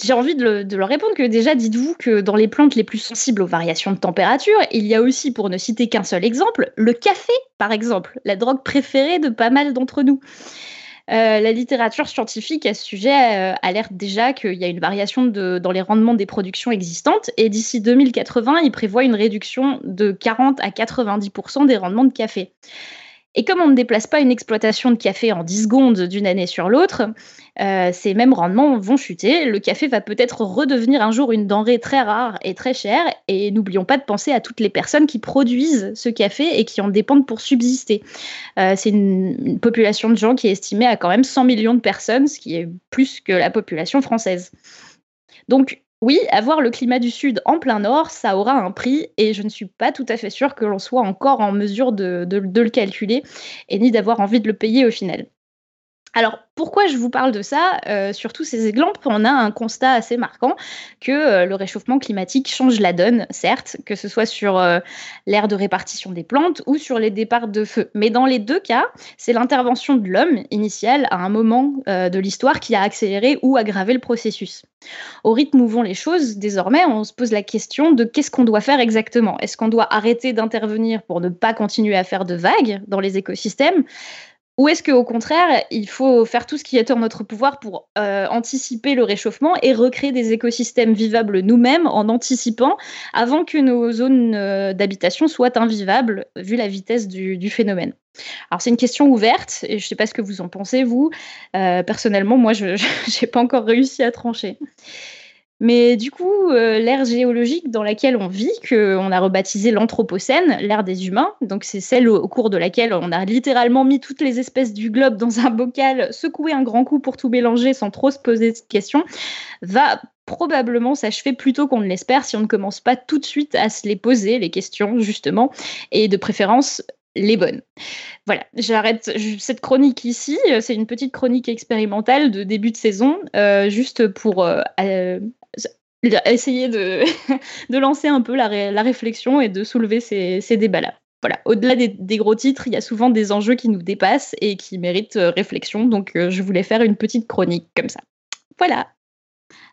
j'ai envie de, leur répondre que déjà, dites-vous que dans les plantes les plus sensibles aux variations de température, il y a aussi, pour ne citer qu'un seul exemple, le café, par exemple, la drogue préférée de pas mal d'entre nous. Euh, la littérature scientifique à ce sujet euh, alerte déjà qu'il y a une variation dans les rendements des productions existantes et d'ici 2080, il prévoit une réduction de 40 à 90% des rendements de café. Et comme on ne déplace pas une exploitation de café en 10 secondes d'une année sur l'autre, euh, ces mêmes rendements vont chuter. Le café va peut-être redevenir un jour une denrée très rare et très chère. Et n'oublions pas de penser à toutes les personnes qui produisent ce café et qui en dépendent pour subsister. Euh, c'est une, une, population de gens qui est estimée à quand même 100 millions de personnes, ce qui est plus que la population française. Donc, oui, avoir le climat du Sud en plein Nord, ça aura un prix et je ne suis pas tout à fait sûre que l'on soit encore en mesure de, le calculer et ni d'avoir envie de le payer au final. Alors, pourquoi je vous parle de ça euh, Sur tous ces exemples, on a un constat assez marquant que euh, le réchauffement climatique change la donne, certes, que ce soit sur euh, l'aire de répartition des plantes ou sur les départs de feu. Mais dans les deux cas, c'est l'intervention de l'homme initial à un moment de l'histoire qui a accéléré ou aggravé le processus. Au rythme où vont les choses, désormais, on se pose la question de qu'est-ce qu'on doit faire exactement? Est-ce qu'on doit arrêter d'intervenir pour ne pas continuer à faire de vagues dans les écosystèmes? Ou est-ce qu'au contraire, il faut faire tout ce qui est en notre pouvoir pour euh, anticiper le réchauffement et recréer des écosystèmes vivables nous-mêmes en anticipant avant que nos zones euh, d'habitation soient invivables vu la vitesse du, phénomène alors c'est une question ouverte et je ne sais pas ce que vous en pensez vous. Euh, personnellement, moi, je n'ai pas encore réussi à trancher. Mais du coup, euh, l'ère géologique dans laquelle on vit, qu'on a rebaptisé l'Anthropocène, l'ère des humains, donc c'est celle au, cours de laquelle on a littéralement mis toutes les espèces du globe dans un bocal, secoué un grand coup pour tout mélanger sans trop se poser de questions, va probablement s'achever plus tôt qu'on ne l'espère si on ne commence pas tout de suite à se les poser, les questions, justement, et de préférence les bonnes. Voilà, j'arrête cette chronique ici. C'est une petite chronique expérimentale de début de saison, euh, juste pour euh, essayer de, de lancer un peu la, la, réflexion et de soulever ces, ces débats-là. Voilà, au-delà des, des, gros titres, il y a souvent des enjeux qui nous dépassent et qui méritent euh, réflexion. Donc, euh, je voulais faire une petite chronique comme ça. Voilà.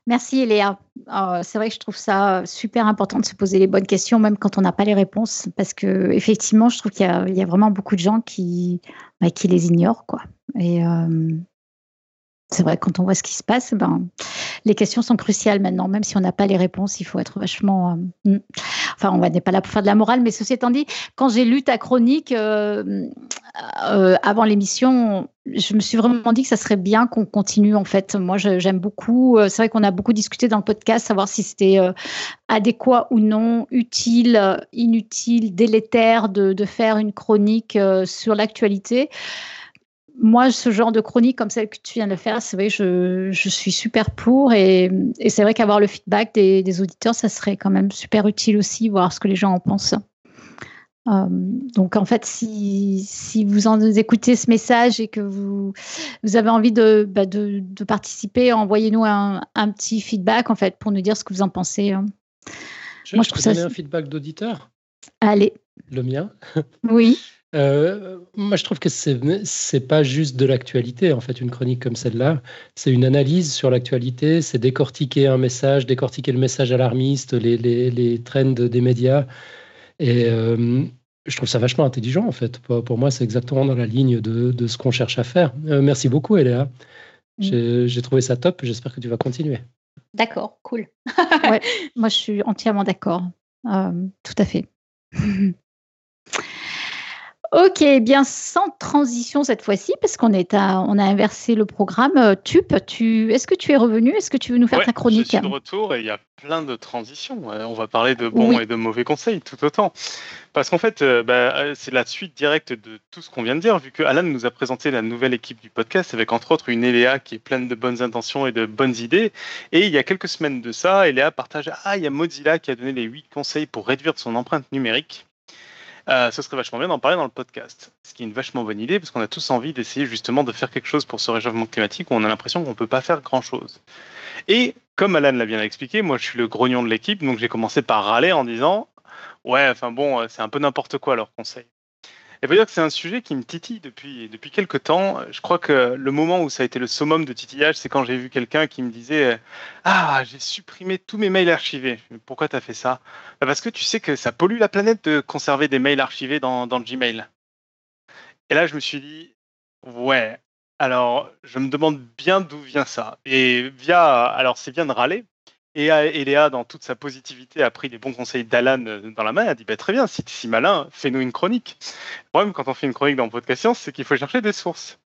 Merci Léa. Oh, c'est vrai que je trouve ça super important de se poser les bonnes questions, même quand on n'a pas les réponses, parce que effectivement, je trouve qu'il y, y, a vraiment beaucoup de gens qui, bah, qui les ignorent, quoi. Et, euh, c'est vrai, quand on voit ce qui se passe, ben, les questions sont cruciales maintenant. Même si on n'a pas les réponses, il faut être vachement. Euh, hmm. enfin, on n'est pas là pour faire de la morale, mais ceci étant dit, quand j'ai lu ta chronique euh, euh, avant l'émission, je me suis vraiment dit que ça serait bien qu'on continue. En fait, moi, j'aime beaucoup. C'est vrai qu'on a beaucoup discuté dans le podcast, savoir si c'était adéquat ou non, utile, inutile, délétère de, de faire une chronique sur l'actualité moi, ce genre de chronique comme celle que tu viens de faire, c'est vrai, je, je suis super pour et, et c'est vrai qu'avoir le feedback des, des, auditeurs, ça serait quand même super utile aussi, voir ce que les gens en pensent. Euh, donc en fait, si, si vous en écoutez ce message et que vous, vous avez envie de, bah de, de participer, envoyez-nous un, un, petit feedback en fait pour nous dire ce que vous en pensez. Hein. Je, Moi, je, trouve ça... un feedback d'auditeur Allez. Le mien Oui. Euh, moi, je trouve que c'est n'est pas juste de l'actualité, en fait, une chronique comme celle-là. C'est une analyse sur l'actualité, c'est décortiquer un message, décortiquer le message alarmiste, les, les, les trends des médias. Et euh, je trouve ça vachement intelligent, en fait. Pour, moi, c'est exactement dans la ligne de, de ce qu'on cherche à faire. Euh, merci beaucoup, Eléa. Mm. J'ai trouvé ça top. J'espère que tu vas continuer. D'accord, cool. ouais, moi, je suis entièrement d'accord. tout à fait. Ok, bien sans transition cette fois-ci, parce qu'on est à, on a inversé le programme. Euh, Tup, tu, est-ce que tu es revenu? Est-ce que tu veux nous faire ta chronique? Je suis de retour et il y a plein de transitions. On va parler de bons et de mauvais conseils tout autant. Parce qu'en fait, euh, bah, euh, c'est la suite directe de tout ce qu'on vient de dire, vu que Alan nous a présenté la nouvelle équipe du podcast avec entre autres une Eléa qui est pleine de bonnes intentions et de bonnes idées. Et il y a quelques semaines de ça, Eléa partage Ah, il y a Mozilla qui a donné les 8 conseils pour réduire son empreinte numérique. Euh, ce serait vachement bien d'en parler dans le podcast. Ce qui est une vachement bonne idée, parce qu'on a tous envie d'essayer justement de faire quelque chose pour ce réchauffement climatique où on a l'impression qu'on ne peut pas faire grand-chose. Et comme Alan l'a bien expliqué, moi je suis le grognon de l'équipe, donc j'ai commencé par râler en disant Ouais, enfin bon, euh, c'est un peu n'importe quoi leur conseil. Et que c'est un sujet qui me titille depuis, depuis quelques temps. Je crois que le moment où ça a été le summum de titillage, c'est quand j'ai vu quelqu'un qui me disait Ah, j'ai supprimé tous mes mails archivés. Pourquoi tu as fait ça? Bah, Parce que tu sais que ça pollue la planète de conserver des mails archivés dans, Gmail. Et là, je me suis dit Ouais, alors je me demande bien d'où vient ça. Et via. Alors, c'est bien de râler, et Eléa, dans toute sa positivité, a pris les bons conseils d'Alan euh, dans la main. Elle a dit bah, Très bien, si tu es si malin, fais-nous une chronique. Le problème, quand on fait une chronique dans Podcast Science, c'est qu'il faut chercher des sources.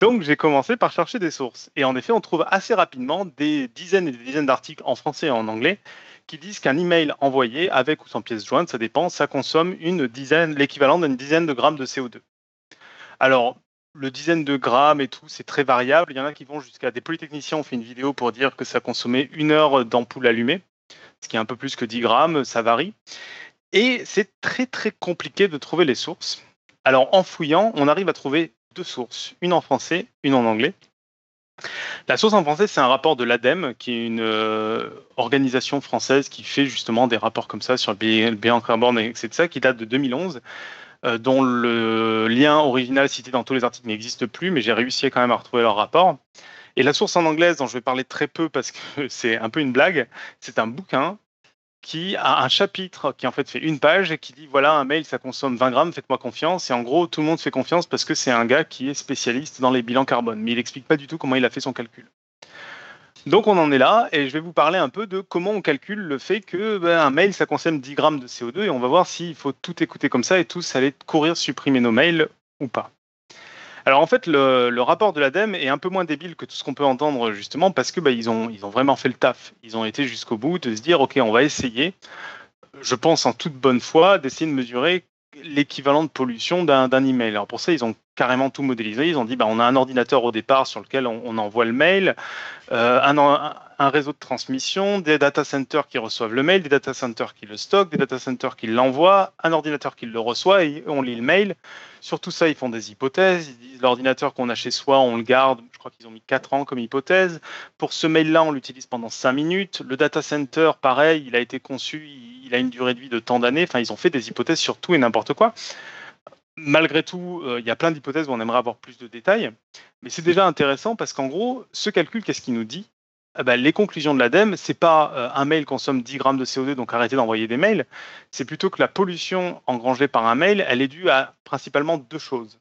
Donc, j'ai commencé par chercher des sources. Et en effet, on trouve assez rapidement des dizaines et des dizaines d'articles en français et en anglais qui disent qu'un email envoyé avec ou sans pièce jointe, ça dépend, ça consomme une dizaine, l'équivalent d'une dizaine de grammes de CO2. Alors, le dizaine de grammes et tout, c'est très variable. Il y en a qui vont jusqu'à des polytechniciens ont fait une vidéo pour dire que ça consommait une heure d'ampoule allumée, ce qui est un peu plus que 10 grammes, ça varie. Et c'est très très compliqué de trouver les sources. Alors en fouillant, on arrive à trouver deux sources, une en français, une en anglais. La source en français, c'est un rapport de l'ADEME, qui est une euh, organisation française qui fait justement des rapports comme ça sur le bilan carbone, etc., qui date de 2011. Euh, dont le lien original cité dans tous les articles n'existe plus, mais j'ai réussi quand même à retrouver leur rapport. Et la source en anglaise, dont je vais parler très peu parce que c'est un peu une blague, c'est un bouquin qui a un chapitre qui en fait fait une page et qui dit voilà un mail ça consomme 20 grammes faites-moi confiance et en gros tout le monde fait confiance parce que c'est un gars qui est spécialiste dans les bilans carbone mais il explique pas du tout comment il a fait son calcul. Donc on en est là et je vais vous parler un peu de comment on calcule le fait que ben, un mail ça consomme 10 grammes de CO2 et on va voir s'il faut tout écouter comme ça et tous aller courir supprimer nos mails ou pas. Alors en fait le, rapport de l'ADEME est un peu moins débile que tout ce qu'on peut entendre justement parce que ben, ils, ont, ont vraiment fait le taf. Ils ont été jusqu'au bout de se dire ok on va essayer, je pense en toute bonne foi, d'essayer de mesurer l'équivalent de pollution d'un email. Alors pour ça, ils ont carrément tout modélisé. Ils ont dit, bah, on a un ordinateur au départ sur lequel on, envoie le mail, euh, un, réseau de transmission, des data centers qui reçoivent le mail, des data centers qui le stockent, des data centers qui l'envoient, un ordinateur qui le reçoit et on lit le mail. Sur tout ça, ils font des hypothèses. Ils disent l'ordinateur qu'on a chez soi, on le garde. Je crois qu'ils ont mis 4 ans comme hypothèse. Pour ce mail-là, on l'utilise pendant 5 minutes. Le data center, pareil, il a été conçu, il a une durée de vie de tant d'années. Enfin, ils ont fait des hypothèses sur tout et n'importe quoi. Malgré tout, euh, il y a plein d'hypothèses où on aimerait avoir plus de détails. Mais c'est déjà intéressant parce qu'en gros, ce calcul, qu'est-ce qu'il nous dit? Eh ben, les conclusions de l'ADEME, c'est pas euh, un mail consomme 10 grammes de CO2, donc arrêtez d'envoyer des mails. C'est plutôt que la pollution engrangée par un mail, elle est due à principalement deux choses.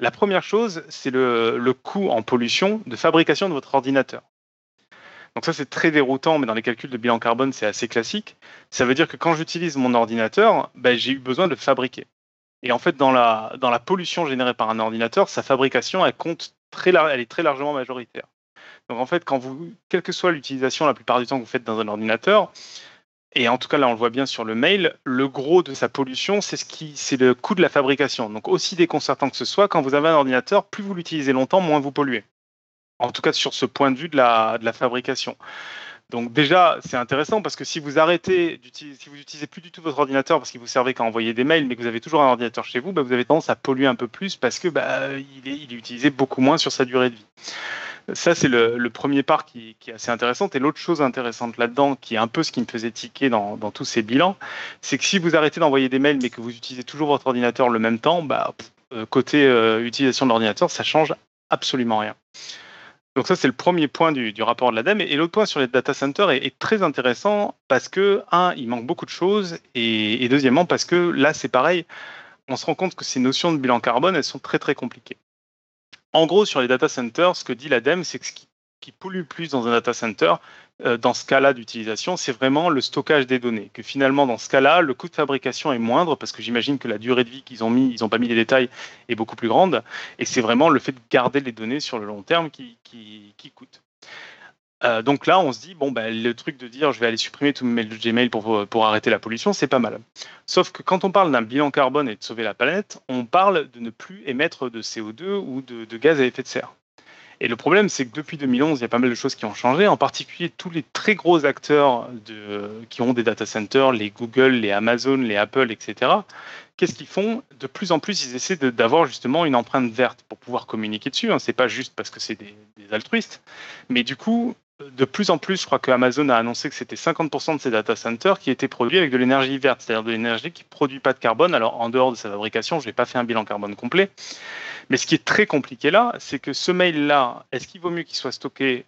La première chose, c'est le, coût en pollution de fabrication de votre ordinateur. Donc ça, c'est très déroutant, mais dans les calculs de bilan carbone, c'est assez classique. Ça veut dire que quand j'utilise mon ordinateur, ben, j'ai eu besoin de le fabriquer. Et en fait, dans la, dans la pollution générée par un ordinateur, sa fabrication, elle, compte très, elle est très largement majoritaire. Donc en fait, quand quelle que soit l'utilisation la plupart du temps que vous faites dans un ordinateur, et en tout cas là on le voit bien sur le mail, le gros de sa pollution, c'est ce qui, c'est le coût de la fabrication. Donc aussi déconcertant que ce soit, quand vous avez un ordinateur, plus vous l'utilisez longtemps, moins vous polluez. En tout cas sur ce point de vue de la, de la fabrication. Donc déjà, c'est intéressant parce que si vous arrêtez d'utiliser, si vous n'utilisez plus du tout votre ordinateur parce qu'il vous servait qu'à envoyer des mails, mais que vous avez toujours un ordinateur chez vous, bah, vous avez tendance à polluer un peu plus parce que bah, il, est, il est utilisé beaucoup moins sur sa durée de vie. Ça, c'est le, premier part qui, est assez intéressant. Et l'autre chose intéressante là-dedans, qui est un peu ce qui me faisait tiquer dans, tous ces bilans, c'est que si vous arrêtez d'envoyer des mails mais que vous utilisez toujours votre ordinateur le même temps, bah, euh, côté euh, utilisation de l'ordinateur, ça change absolument rien. Donc ça, c'est le premier point du, rapport de l'ADEME. Et, l'autre point sur les data centers est, très intéressant parce que, un, il manque beaucoup de choses. Et, deuxièmement, parce que là, c'est pareil, on se rend compte que ces notions de bilan carbone, elles sont très très compliquées. En gros, sur les data centers, ce que dit l'ADEME, c'est que ce qui, pollue plus dans un data center, dans ce cas-là d'utilisation, c'est vraiment le stockage des données. Que finalement, dans ce cas-là, le coût de fabrication est moindre parce que j'imagine que la durée de vie qu'ils ont mis, ils n'ont pas mis les détails, est beaucoup plus grande. Et c'est vraiment le fait de garder les données sur le long terme qui, coûte. Euh, donc là, on se dit, bon, bah, le truc de dire je vais aller supprimer tous mes mails Gmail pour, pour arrêter la pollution, c'est pas mal. Sauf que quand on parle d'un bilan carbone et de sauver la planète, on parle de ne plus émettre de CO2 ou de, gaz à effet de serre. Et le problème, c'est que depuis 2011, il y a pas mal de choses qui ont changé, en particulier tous les très gros acteurs qui ont des data centers, les Google, les Amazon, les Apple, etc. Qu'est-ce qu'ils font? De plus en plus, ils essaient d'avoir justement une empreinte verte pour pouvoir communiquer dessus. Hein. C'est pas juste parce que c'est des, des altruistes, mais du coup, de plus en plus, je crois que Amazon a annoncé que c'était 50% de ses data centers qui étaient produits avec de l'énergie verte, c'est-à-dire de l'énergie qui ne produit pas de carbone. Alors, en dehors de sa fabrication, je n'ai pas fait un bilan carbone complet. Mais ce qui est très compliqué là, c'est que ce mail-là, est-ce qu'il vaut mieux qu'il soit stocké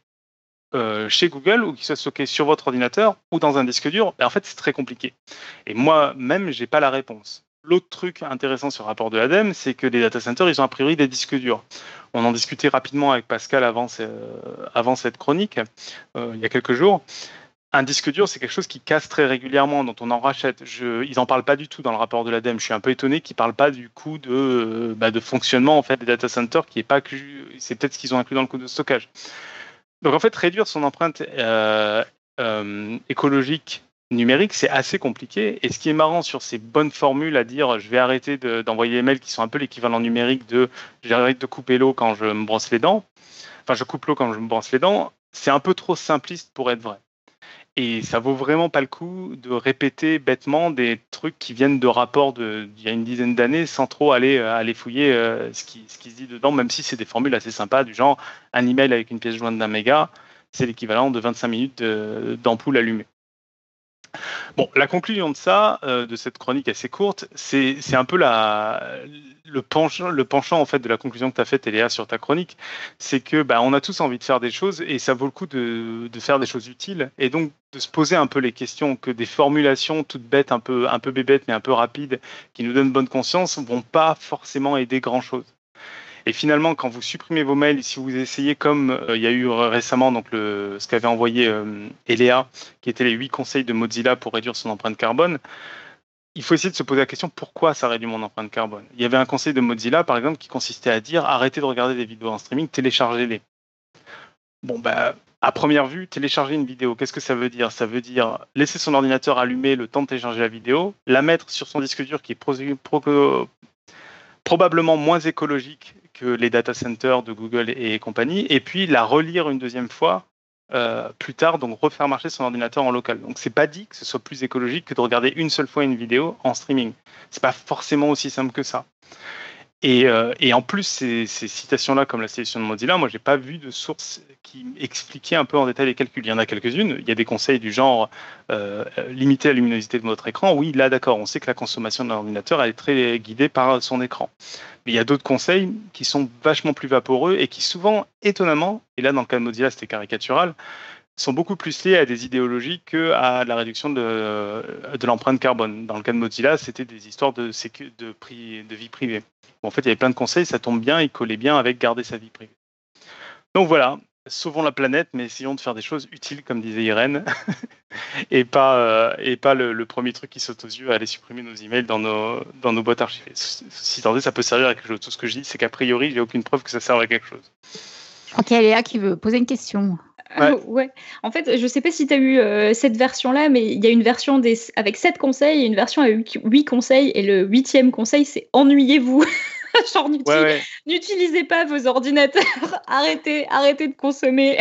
euh, chez Google ou qu'il soit stocké sur votre ordinateur ou dans un disque dur? Ben, En fait, c'est très compliqué. Et moi-même, je n'ai pas la réponse. L'autre truc intéressant sur le rapport de l'ADEME, c'est que les data centers, ils ont a priori des disques durs. On en discutait rapidement avec Pascal avant, avant cette chronique, euh, il y a quelques jours. Un disque dur, c'est quelque chose qui casse très régulièrement, dont on en rachète. Ils n'en parlent pas du tout dans le rapport de l'ADEME. Je suis un peu étonné qu'ils ne parlent pas du coût de, euh, bah, de fonctionnement en fait, des data centers, qui est pas c'est peut-être ce qu'ils ont inclus dans le coût de stockage. Donc en fait, réduire son empreinte euh, écologique numérique, c'est assez compliqué. Et ce qui est marrant sur ces bonnes formules à dire je vais arrêter d'envoyer des mails qui sont un peu l'équivalent numérique de j'arrête de couper l'eau quand je me brosse les dents, enfin je coupe l'eau quand je me brosse les dents, c'est un peu trop simpliste pour être vrai. Et ça vaut vraiment pas le coup de répéter bêtement des trucs qui viennent de rapports d'il y a une dizaine d'années sans trop aller, euh, fouiller euh, ce, qui, ce qui se dit dedans, même si c'est des formules assez sympas, du genre un email avec une pièce jointe d'un méga, c'est l'équivalent de 25 minutes d'ampoule allumée. Bon, la conclusion de ça, euh, de cette chronique assez courte, c'est un peu la, le, penchant, en fait de la conclusion que tu as faite, Eléa, sur ta chronique, c'est que bah, on a tous envie de faire des choses et ça vaut le coup de, de, faire des choses utiles et donc de se poser un peu les questions que des formulations toutes bêtes, un peu, un peu bébêtes mais un peu rapides, qui nous donnent bonne conscience, vont pas forcément aider grand chose. Et finalement, quand vous supprimez vos mails, si vous essayez comme euh, il y a eu récemment donc ce qu'avait envoyé euh, Eléa, qui étaient les huit conseils de Mozilla pour réduire son empreinte carbone, il faut essayer de se poser la question pourquoi ça réduit mon empreinte carbone? Il y avait un conseil de Mozilla, par exemple, qui consistait à dire arrêtez de regarder des vidéos en streaming, téléchargez-les. Bon, bah, à première vue, télécharger une vidéo, qu'est-ce que ça veut dire? Ça veut dire laisser son ordinateur allumé le temps de télécharger la vidéo, la mettre sur son disque dur qui est probablement moins écologique que les data centers de Google et compagnie, et puis la relire une deuxième fois euh, plus tard, donc refaire marcher son ordinateur en local. Donc c'est pas dit que ce soit plus écologique que de regarder une seule fois une vidéo en streaming. C'est pas forcément aussi simple que ça. Euh, et, en plus, ces, citations-là, comme la citation de Mozilla, moi, j'ai pas vu de source qui expliquait un peu en détail les calculs. Il y en a quelques-unes. Il y a des conseils du genre euh, limiter la luminosité de votre écran. Oui, là, d'accord, on sait que la consommation d'un ordinateur elle est très guidée par son écran. Mais il y a d'autres conseils qui sont vachement plus vaporeux et qui souvent, étonnamment, et là, dans le cas de Mozilla, c'était caricatural, sont beaucoup plus liés à des idéologies qu'à la réduction de, l'empreinte carbone. Dans le cas de Mozilla, c'était des histoires de, de, de vie privée. en fait, il y avait plein de conseils, ça tombe bien, il collait bien avec garder sa vie privée. Donc voilà, sauvons la planète, mais essayons de faire des choses utiles, comme disait Irène, et pas, euh, le, premier truc qui saute aux yeux, aller supprimer nos emails dans nos, boîtes archivées. Si tant ça peut servir à quelque chose. Tout ce que je dis, c'est qu'a priori, j'ai aucune preuve que ça serve à quelque chose. A Léa qui veut poser une question. Ouais. En fait, je sais pas si tu as eu euh, cette version-là, mais il y a une version des... avec 7 conseils et une version avec 8 conseils. Et le huitième conseil, c'est ennuyez-vous. Genre, n'utilisez pas vos ordinateurs. arrêtez, arrêtez de consommer.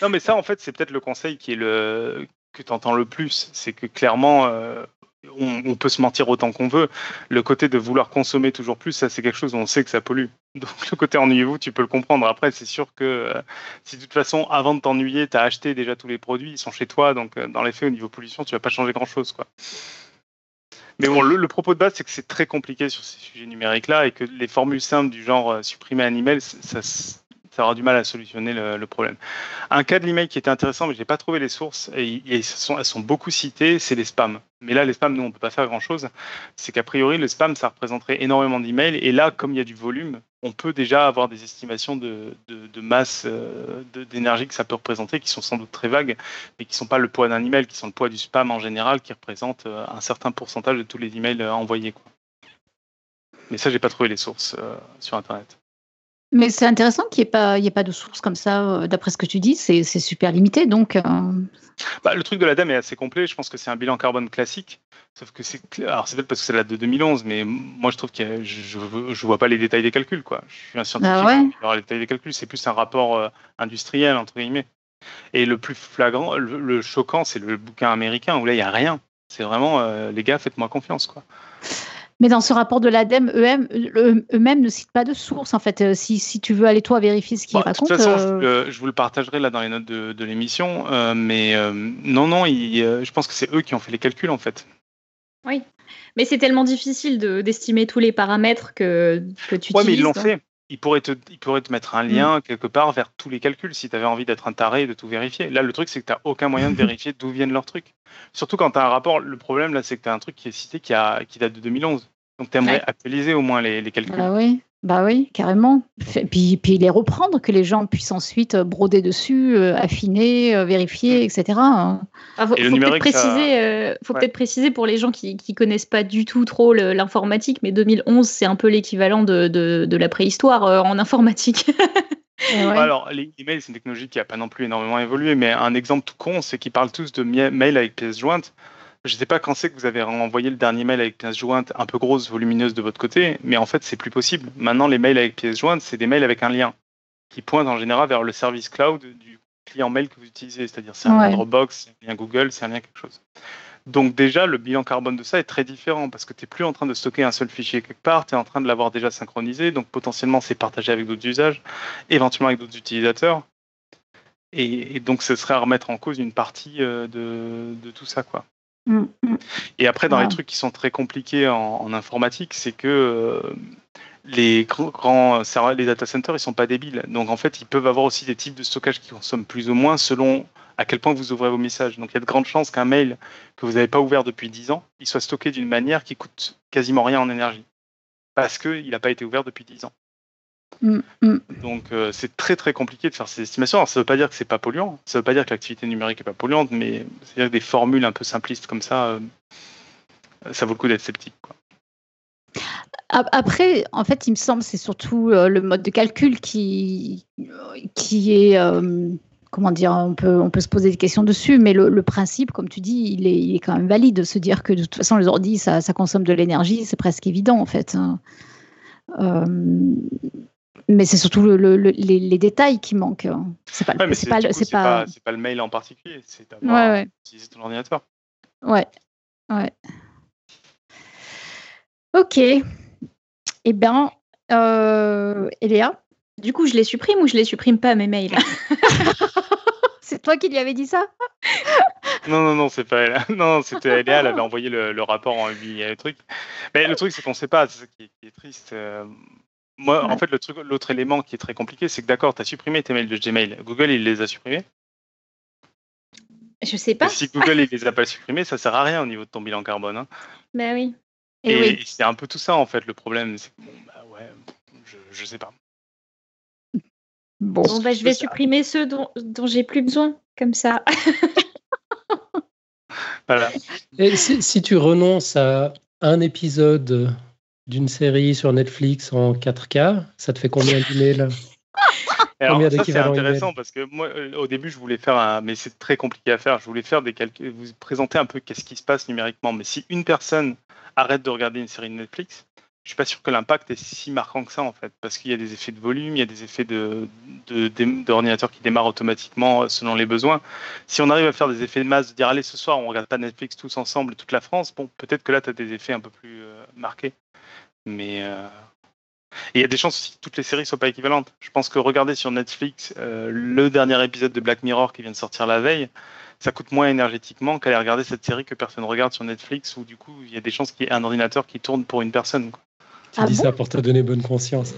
non, mais ça, en fait, c'est peut-être le conseil qui est le que tu entends le plus. C'est que clairement, euh, on, peut se mentir autant qu'on veut. Le côté de vouloir consommer toujours plus, ça c'est quelque chose où on sait que ça pollue. Donc le côté ennuyez-vous, tu peux le comprendre. Après, c'est sûr que euh, si de toute façon, avant de t'ennuyer, tu as acheté déjà tous les produits, ils sont chez toi, donc euh, dans les faits, au niveau pollution, tu vas pas changer grand-chose. quoi. Mais bon, le, propos de base, c'est que c'est très compliqué sur ces sujets numériques-là et que les formules simples du genre supprimer un email, ça, ça aura du mal à solutionner le, problème. Un cas de l'email qui était intéressant, mais je n'ai pas trouvé les sources, et, elles, sont, beaucoup citées, c'est les spams. Mais là, les spams, nous, on ne peut pas faire grand-chose. C'est qu'a priori, le spam, ça représenterait énormément d'emails, et là, comme il y a du volume, on peut déjà avoir des estimations de, masse euh, d'énergie que ça peut représenter, qui sont sans doute très vagues, mais qui ne sont pas le poids d'un email, qui sont le poids du spam en général, qui représente euh, un certain pourcentage de tous les emails euh, envoyés. Mais ça, j'ai pas trouvé les sources sur Internet. Mais c'est intéressant qu'il n'y ait, pas, ait pas de source comme ça, euh, d'après ce que tu dis, c'est super limité. Donc, euh. bah, le truc de la dame est assez complet. Je pense que c'est un bilan carbone classique. Sauf que c'est. Alors, c'est peut-être parce que c'est la de 2011, mais moi, je trouve que je ne vois pas les détails des calculs. Quoi. Je suis un scientifique. Ah les détails des calculs, c'est plus un rapport euh, industriel, entre guillemets. Et le plus flagrant, le, choquant, c'est le bouquin américain où là, il n'y a rien. C'est vraiment, les gars, faites-moi confiance. quoi. Mais dans ce rapport de l'ADEME, eux-mêmes ne citent pas de source. En fait, euh, si, si tu veux aller toi vérifier ce qu'ils racontent. De toute façon, euh, je, vous le partagerai là dans les notes de, l'émission. Euh, mais non, non, je pense que c'est eux qui ont fait les calculs en fait. Oui, mais c'est tellement difficile d'estimer tous les paramètres que, que tu Oui, mais ils l'ont fait. Ils pourraient, te, mettre un lien mm. quelque part vers tous les calculs si tu avais envie d'être un taré et de tout vérifier. Là, le truc, c'est que tu n'as aucun moyen de vérifier d'où viennent leurs trucs. Surtout quand tu as un rapport, le problème, là, c'est que tu as un truc qui est cité qui, a, qui date de 2011. Donc, tu aimerais actualiser au moins les, calculs. Bah oui, bah oui, carrément. Puis, puis les reprendre, que les gens puissent ensuite euh, broder dessus, euh, affiner, euh, vérifier, mm. etc. Hein. Ah, faut, peut-être préciser, faut peut-être préciser pour les gens qui ne connaissent pas du tout trop l'informatique, mais 2011, c'est un peu l'équivalent de, de, la préhistoire en informatique. Alors, l'email, c'est une technologie qui n'a pas non plus énormément évolué, mais un exemple tout con, c'est qu'ils parlent tous de mail avec pièce jointe. Je ne sais pas quand c'est que vous avez envoyé le dernier mail avec pièce jointe un peu grosse, volumineuse de votre côté, mais en fait, c'est plus possible. Maintenant, les mails avec pièce jointe, c'est des mails avec un lien qui pointe en général vers le service cloud du client mail que vous utilisez. C'est-à-dire, c'est un lien Dropbox, c'est un lien Google, c'est un lien quelque chose. Donc déjà, le bilan carbone de ça est très différent parce que tu n'es plus en train de stocker un seul fichier quelque part, tu es en train de l'avoir déjà synchronisé, donc potentiellement c'est partagé avec d'autres usages, éventuellement avec d'autres utilisateurs. Et, donc ce serait à remettre en cause une partie euh, de, de tout ça. quoi. Mm, mm. Et après, dans les trucs qui sont très compliqués en, informatique, c'est que euh, les grands les data centers, ils sont pas débiles. Donc en fait, ils peuvent avoir aussi des types de stockage qui consomment plus ou moins selon à quel point vous ouvrez vos messages. Donc il y a de grandes chances qu'un mail que vous n'avez pas ouvert depuis 10 ans, il soit stocké d'une manière qui coûte quasiment rien en énergie. Parce qu'il n'a pas été ouvert depuis 10 ans. Mm, mm. Donc euh, c'est très très compliqué de faire ces estimations. Alors, ça ne veut pas dire que c'est pas polluant, ça ne veut pas dire que l'activité numérique est pas polluante, mais c'est dire que des formules un peu simplistes comme ça, euh, ça vaut le coup d'être sceptique. Après, en fait, il me semble c'est surtout euh, le mode de calcul qui, qui est comment dire, on peut, on peut se poser des questions dessus, mais le, principe, comme tu dis, il est, il est, quand même valide de se dire que de toute façon, les ordi, ça, ça consomme de l'énergie, c'est presque évident en fait. Hein mais c'est surtout le, les, détails qui manquent. Hein. C'est pas, ouais, c'est pas, pas, pas, le mail en particulier, c'est d'avoir ouais, utilisé ton ordinateur. Ouais, ouais. Ok. Eh bien, euh, Eléa? Du coup, je les supprime ou je les supprime pas, mes mails? C'est toi qui lui avais dit ça? Non, non, non, c'est pas elle. Non, c'était Eléa, elle avait envoyé le, rapport en 8 truc. Mais le truc, c'est qu'on ne sait pas, c'est ça qui est, triste. Euh, moi, en fait, le truc, l'autre élément qui est très compliqué, c'est que d'accord, tu as supprimé tes mails de Gmail. Google, il les a supprimés Je sais pas. si Google, il les a pas supprimés, ça sert à rien au niveau de ton bilan carbone. Hein. Ben oui. Et, c'est un peu tout ça, en fait, le problème. C'est bon, bah ouais, je, je sais pas. Bon, bah, je vais supprimer ceux dont, dont j'ai plus besoin, comme ça. voilà. Et si tu renonces à un épisode d'une série sur Netflix en 4K, ça te fait combien d'emails? Alors, ça, c'est intéressant parce que moi, euh, au début, je voulais faire un, mais c'est très compliqué à faire. Je voulais faire des calculs, vous présenter un peu qu'est-ce qui se passe numériquement. Mais si une personne arrête de regarder une série de Netflix, je suis pas sûr que l'impact est si marquant que ça en fait, parce qu'il y a des effets de volume, il y a des effets de, d'ordinateurs qui démarrent automatiquement selon les besoins. Si on arrive à faire des effets de masse, de dire allez ce soir on regarde pas Netflix tous ensemble, toute la France, bon peut-être que là tu as des effets un peu plus marqués. Mais il y a des chances que toutes les séries soient pas équivalentes. Je pense que regarder sur Netflix le dernier épisode de Black Mirror qui vient de sortir la veille, ça coûte moins énergétiquement qu'aller regarder cette série que personne regarde sur Netflix, où du coup, il y a des chances qu'il y ait un ordinateur qui tourne pour une personne. Tu ah dis ça pour te donner bonne conscience.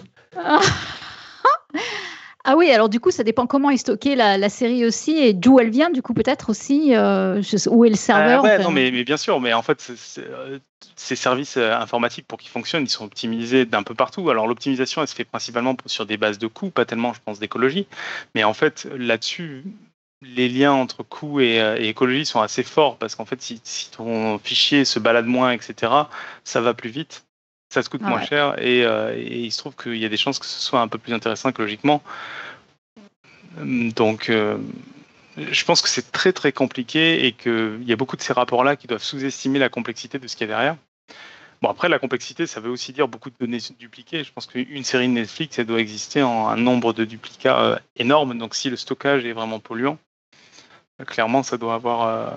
Ah. oui, alors du coup, ça dépend comment est stockée la, série aussi et d'où elle vient, du coup, peut-être aussi, euh, où est le serveur. Ah non, mais, mais, bien sûr, mais en fait, euh, ces services euh, informatiques, pour qu'ils fonctionnent, ils sont optimisés d'un peu partout. Alors, l'optimisation, elle se fait principalement sur des bases de coûts, pas tellement, je pense, d'écologie. Mais en fait, là-dessus, les liens entre coût euh, et, écologie sont assez forts parce qu'en fait, si, ton fichier se balade moins, etc., ça va plus vite, ça se coûte moins cher euh, et, il se trouve qu'il y a des chances que ce soit un peu plus intéressant écologiquement. Donc, euh, je pense que c'est très très compliqué et qu'il y a beaucoup de ces rapports-là qui doivent sous-estimer la complexité de ce qu'il y a derrière. Bon, après, la complexité, ça veut aussi dire beaucoup de données dupliquées. Je pense qu'une série de Netflix, elle doit exister en un nombre de duplicats énorme. Donc, si le stockage est vraiment polluant, clairement, ça doit avoir euh,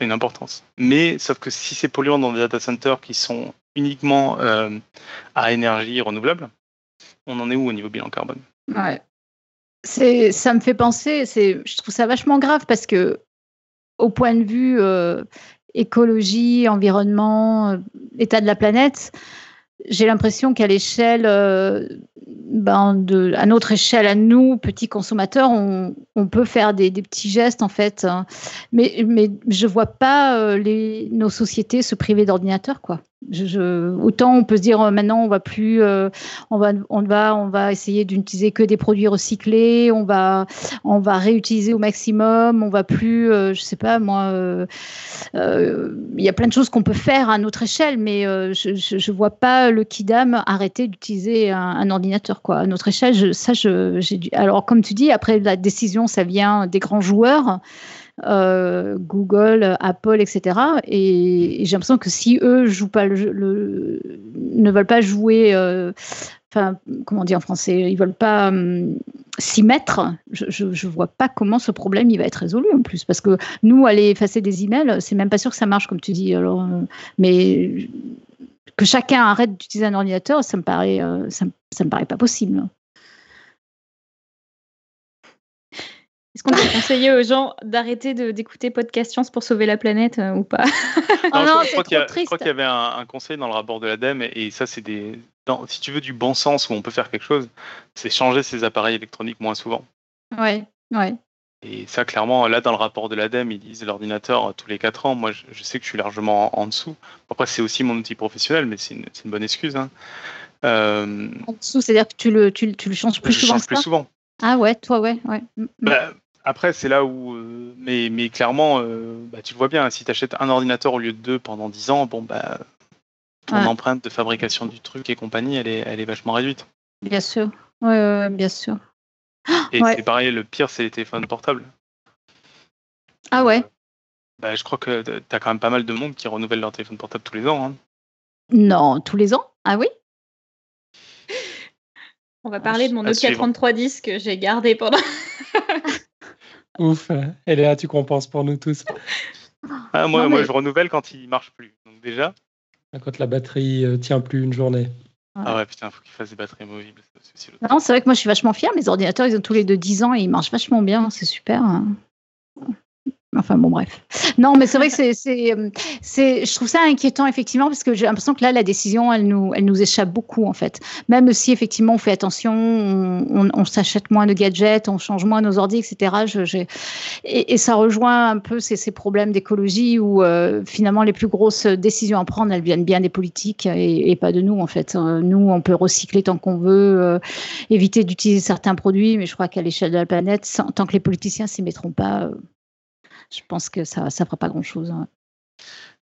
une importance. Mais sauf que si c'est polluant dans des data centers qui sont uniquement euh, à énergie renouvelable, on en est où au niveau bilan carbone? Ouais. C'est, ça me fait penser, c'est, je trouve ça vachement grave parce que, au point de vue euh, écologie, environnement, état de la planète, j'ai l'impression qu'à l'échelle ben de, à notre échelle, à nous, petits consommateurs, on, peut faire des, petits gestes en fait. Hein. Mais, mais je vois pas euh, nos sociétés se priver d'ordinateurs, quoi. Autant on peut se dire euh, maintenant on va plus, euh, on va, on va, on va essayer d'utiliser que des produits recyclés, on va, on va réutiliser au maximum, on va plus, je sais pas moi, il y a plein de choses qu'on peut faire à notre échelle, mais je, je, vois pas le kidam arrêter d'utiliser un, ordinateur quoi. À notre échelle, ça, j'ai Alors, comme tu dis, après la décision, ça vient des grands joueurs. Euh, Google, Apple, etc. Et, j'ai l'impression que si eux ne veulent pas jouer, euh, enfin, comment on dit en français, ils veulent pas hum, s'y mettre, je, ne vois pas comment ce problème il va être résolu en plus, parce que nous aller effacer des emails, c'est même pas sûr que ça marche comme tu dis. Euh, mais que chacun arrête d'utiliser un ordinateur, ça me paraît, ça, me paraît pas possible. Qu'on peut conseiller aux gens d'arrêter d'écouter Podcast Science pour sauver la planète euh, ou pas non, je, crois qu'il y, avait un, conseil dans le rapport de l'ADEME, et, ça, c'est des. si tu veux du bon sens où on peut faire quelque chose, c'est changer ses appareils électroniques moins souvent. Ouais, ouais. Et ça, clairement, là, dans le rapport de l'ADEME, ils disent l'ordinateur euh, tous les 4 ans. Moi, je, sais que je suis largement en, dessous. Après, c'est aussi mon outil professionnel, mais c'est une, bonne excuse. Hein. Euh, en dessous, c'est-à-dire que tu le, tu, tu le changes plus souvent change plus souvent. Ah ouais, toi, ouais. ouais. Bah, après, c'est là où. Euh, mais, mais clairement, bah, tu le vois bien, si tu achètes un ordinateur au lieu de deux pendant 10 ans, bon, bah, ton empreinte de fabrication du truc et compagnie, elle est, elle est vachement réduite. Bien sûr. Oui, bien sûr. Et c'est pareil, le pire, c'est les téléphones portables. Ah ouais euh, bah, Je crois que tu as quand même pas mal de monde qui renouvelle leur téléphone portable tous les ans. Hein. Non, tous les ans? Ah oui? On va parler de mon Nokia 3310 que j'ai gardé pendant. Ouf, elle est là, tu compenses pour nous tous. Ah, moi, moi, je renouvelle quand il marche plus. Donc déjà. Quand la batterie euh, tient plus une journée. Ah ouais, putain, il faut qu'il fasse des batteries movibles. Non, c'est vrai que moi je suis vachement fière. Mes ordinateurs, ils ont tous les deux 10 ans et ils marchent vachement bien. C'est super. Hein. Enfin bon, bref. Non, mais c'est vrai que c'est, c'est, je trouve ça inquiétant effectivement parce que j'ai l'impression que là, la décision, elle nous, elle nous échappe beaucoup en fait. Même si effectivement on fait attention, on, s'achète moins de gadgets, on change moins nos ordi, etc. Je, et, ça rejoint un peu ces, ces problèmes d'écologie où euh, finalement les plus grosses décisions à prendre, elles viennent bien des politiques et, pas de nous en fait. Euh, nous, on peut recycler tant qu'on veut, euh, éviter d'utiliser certains produits, mais je crois qu'à l'échelle de la planète, tant que les politiciens s'y mettront pas je pense que ça ne fera pas grand-chose. Hein.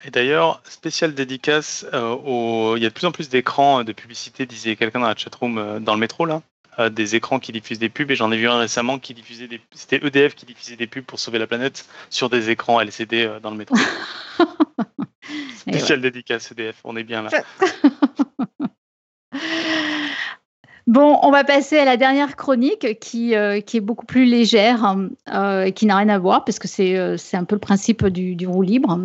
Et d'ailleurs, spéciale dédicace, euh, il y a de plus en plus d'écrans de publicité, disait quelqu'un dans la chatroom euh, dans le métro, là, euh, des écrans qui diffusent des pubs, et j'en ai vu un récemment qui diffusait des... C'était EDF qui diffusait des pubs pour sauver la planète sur des écrans LCD dans le métro. spéciale dédicace EDF, on est bien là. Bon, on va passer à la dernière chronique qui, euh, qui est beaucoup plus légère euh, et qui n'a rien à voir parce que c'est euh, c'est un peu le principe du, du roue libre.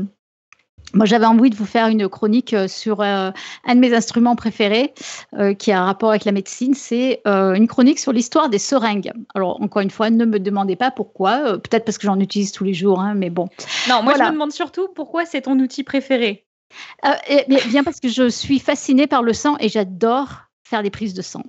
Moi, j'avais envie de vous faire une chronique sur un de mes instruments préférés qui a un rapport avec la médecine. C'est une chronique sur l'histoire des seringues. Alors, encore une fois, ne me demandez pas pourquoi. Peut-être parce que j'en utilise tous les jours, hein, mais bon. Non, moi, je me demande surtout pourquoi c'est ton outil préféré. Eh bien, parce que je suis fascinée par le sang et j'adore faire des prises de sang.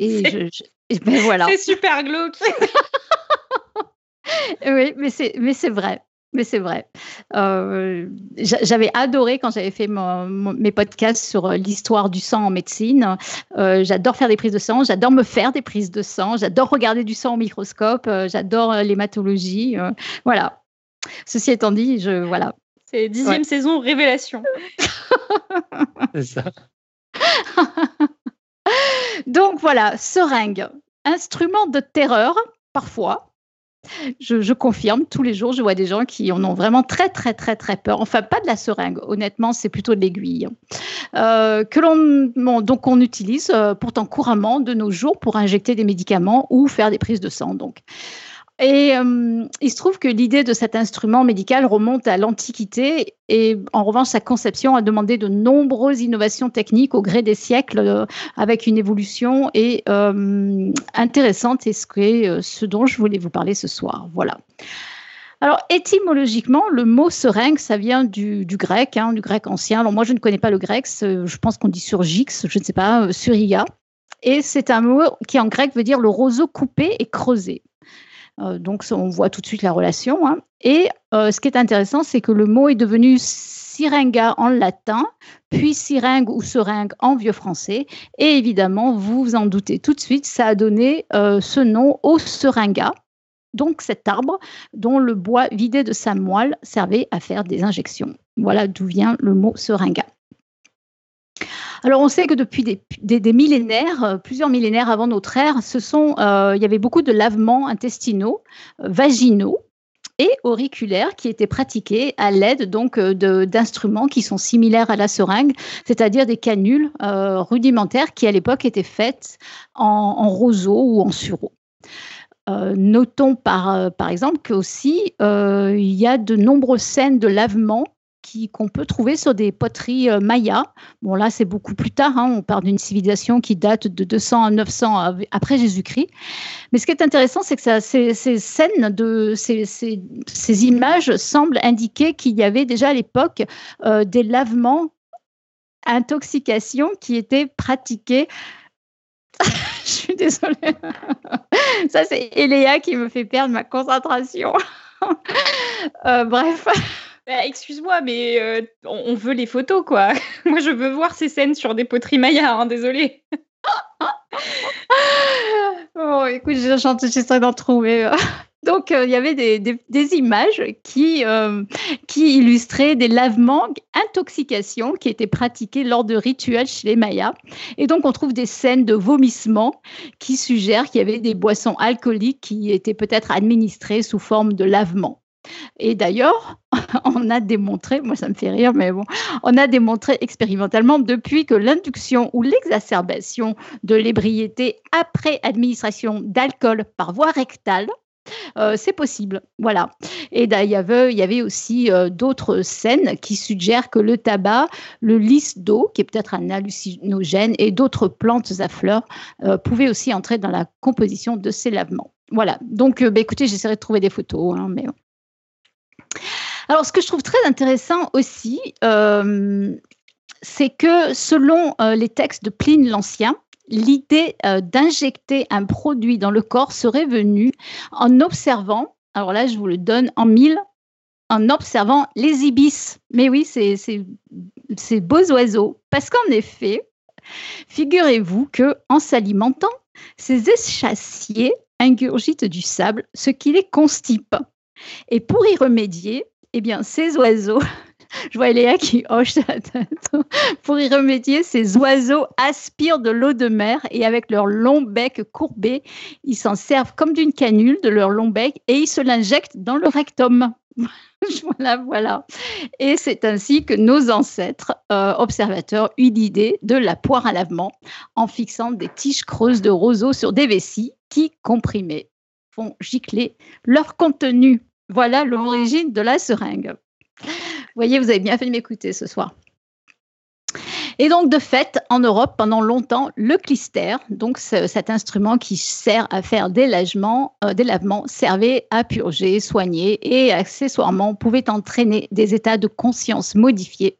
Et ben voilà. C'est super glauque. oui, mais c'est, mais c'est vrai. Mais c'est vrai. Euh, j'avais adoré quand j'avais fait mes podcasts sur euh, l'histoire du sang en médecine. Euh, j'adore faire des prises de sang, j'adore me faire des prises de sang, j'adore regarder du sang au microscope, j'adore l'hématologie. voilà. Ceci étant dit, je voilà. C'est dixième saison révélation. c'est ça. Donc voilà, seringue, instrument de terreur, parfois. Je, confirme, tous les jours, je vois des gens qui en ont vraiment très, très, très, très peur. Enfin, pas de la seringue, honnêtement, c'est plutôt de l'aiguille. Euh, que l'on, donc, on utilise euh, pourtant couramment de nos jours pour injecter des médicaments ou faire des prises de sang. Donc, et euh, il se trouve que l'idée de cet instrument médical remonte à l'Antiquité et en revanche, sa conception a demandé de nombreuses innovations techniques au gré des siècles euh, avec une évolution et, euh, intéressante et ce, ce dont je voulais vous parler ce soir. Voilà. Alors, étymologiquement, le mot seringue, ça vient du, grec, hein, du grec ancien. Alors, moi, je ne connais pas le grec, je pense qu'on dit surgix, je ne sais pas, suriga. Et c'est un mot qui en grec veut dire le roseau coupé et creusé. Euh, donc, on voit tout de suite la relation. Hein. Et euh, ce qui est intéressant, c'est que le mot est devenu syringa en latin, puis syringue ou seringue en vieux français. Et évidemment, vous vous en doutez tout de suite, ça a donné euh, ce nom au seringa. Donc cet arbre dont le bois vidé de sa moelle servait à faire des injections. Voilà d'où vient le mot seringa. Alors, on sait que depuis des, millénaires, euh, plusieurs millénaires avant notre ère, euh, il y avait beaucoup de lavements intestinaux, euh, vaginaux et auriculaires qui étaient pratiqués à l'aide donc d'instruments qui sont similaires à la seringue, c'est-à-dire des canules rudimentaires qui à l'époque étaient faites en, roseau ou en sureau. notons par, par exemple qu'aussi, il y a de nombreuses scènes de lavement qu'on peut trouver sur des poteries euh, mayas. Bon, là, c'est beaucoup plus tard. Hein. on parle d'une civilisation qui date de 200 à 900 après Jésus-Christ. Mais ce qui est intéressant, c'est que ces, scènes, ces, images semblent indiquer qu'il y avait déjà à l'époque euh, des lavements, intoxications qui étaient pratiqués. Je suis désolée. Ça, c'est Eléa qui me fait perdre ma concentration. Euh, bref. Bah, excuse-moi, mais euh, on, veut les photos, quoi. Moi, je veux voir ces scènes sur des poteries Maya, hein, désolé. bon, écoute, j'essaie d'en trouver. Donc, euh, il y avait des, images qui, euh, qui illustraient des lavements, intoxications qui étaient pratiqués lors de rituels chez les Mayas. Et donc, on trouve des scènes de vomissements qui suggèrent qu'il y avait des boissons alcooliques qui étaient peut-être administrées sous forme de lavement. Et d'ailleurs, on a démontré, moi ça me fait rire, mais bon, on a démontré expérimentalement depuis que l'induction ou l'exacerbation de l'ébriété après administration d'alcool par voie rectale euh, c'est possible, voilà. Et il y avait, il y avait aussi euh, d'autres scènes qui suggèrent que le tabac, le lys d'eau, qui est peut-être un hallucinogène, et d'autres plantes à fleurs euh, pouvaient aussi entrer dans la composition de ces lavements. Voilà. Donc, bah, écoutez, j'essaierai de trouver des photos, hein, mais alors, ce que je trouve très intéressant aussi, euh, c'est que selon euh, les textes de Pline l'Ancien, l'idée euh, d'injecter un produit dans le corps serait venue en observant, alors là je vous le donne en mille, en observant les ibis. Mais oui, c'est ces beaux oiseaux. Parce qu'en effet, figurez-vous que en s'alimentant, ces échassiers ingurgitent du sable, ce qui les constipe. Et pour y remédier, eh bien, ces oiseaux, je vois Léa qui hoche sa tête. Pour y remédier, ces oiseaux aspirent de l'eau de mer et avec leur long bec courbé, ils s'en servent comme d'une canule de leur long bec et ils se l'injectent dans le rectum. voilà, voilà. Et c'est ainsi que nos ancêtres euh, observateurs eurent l'idée de la poire à lavement en fixant des tiges creuses de roseaux sur des vessies qui, comprimées, font gicler leur contenu. Voilà l'origine de la seringue. Vous voyez, vous avez bien fait de m'écouter ce soir. Et donc, de fait, en Europe, pendant longtemps, le clister, donc cet instrument qui sert à faire des, euh, des lavements, servait à purger, soigner et accessoirement pouvait entraîner des états de conscience modifiés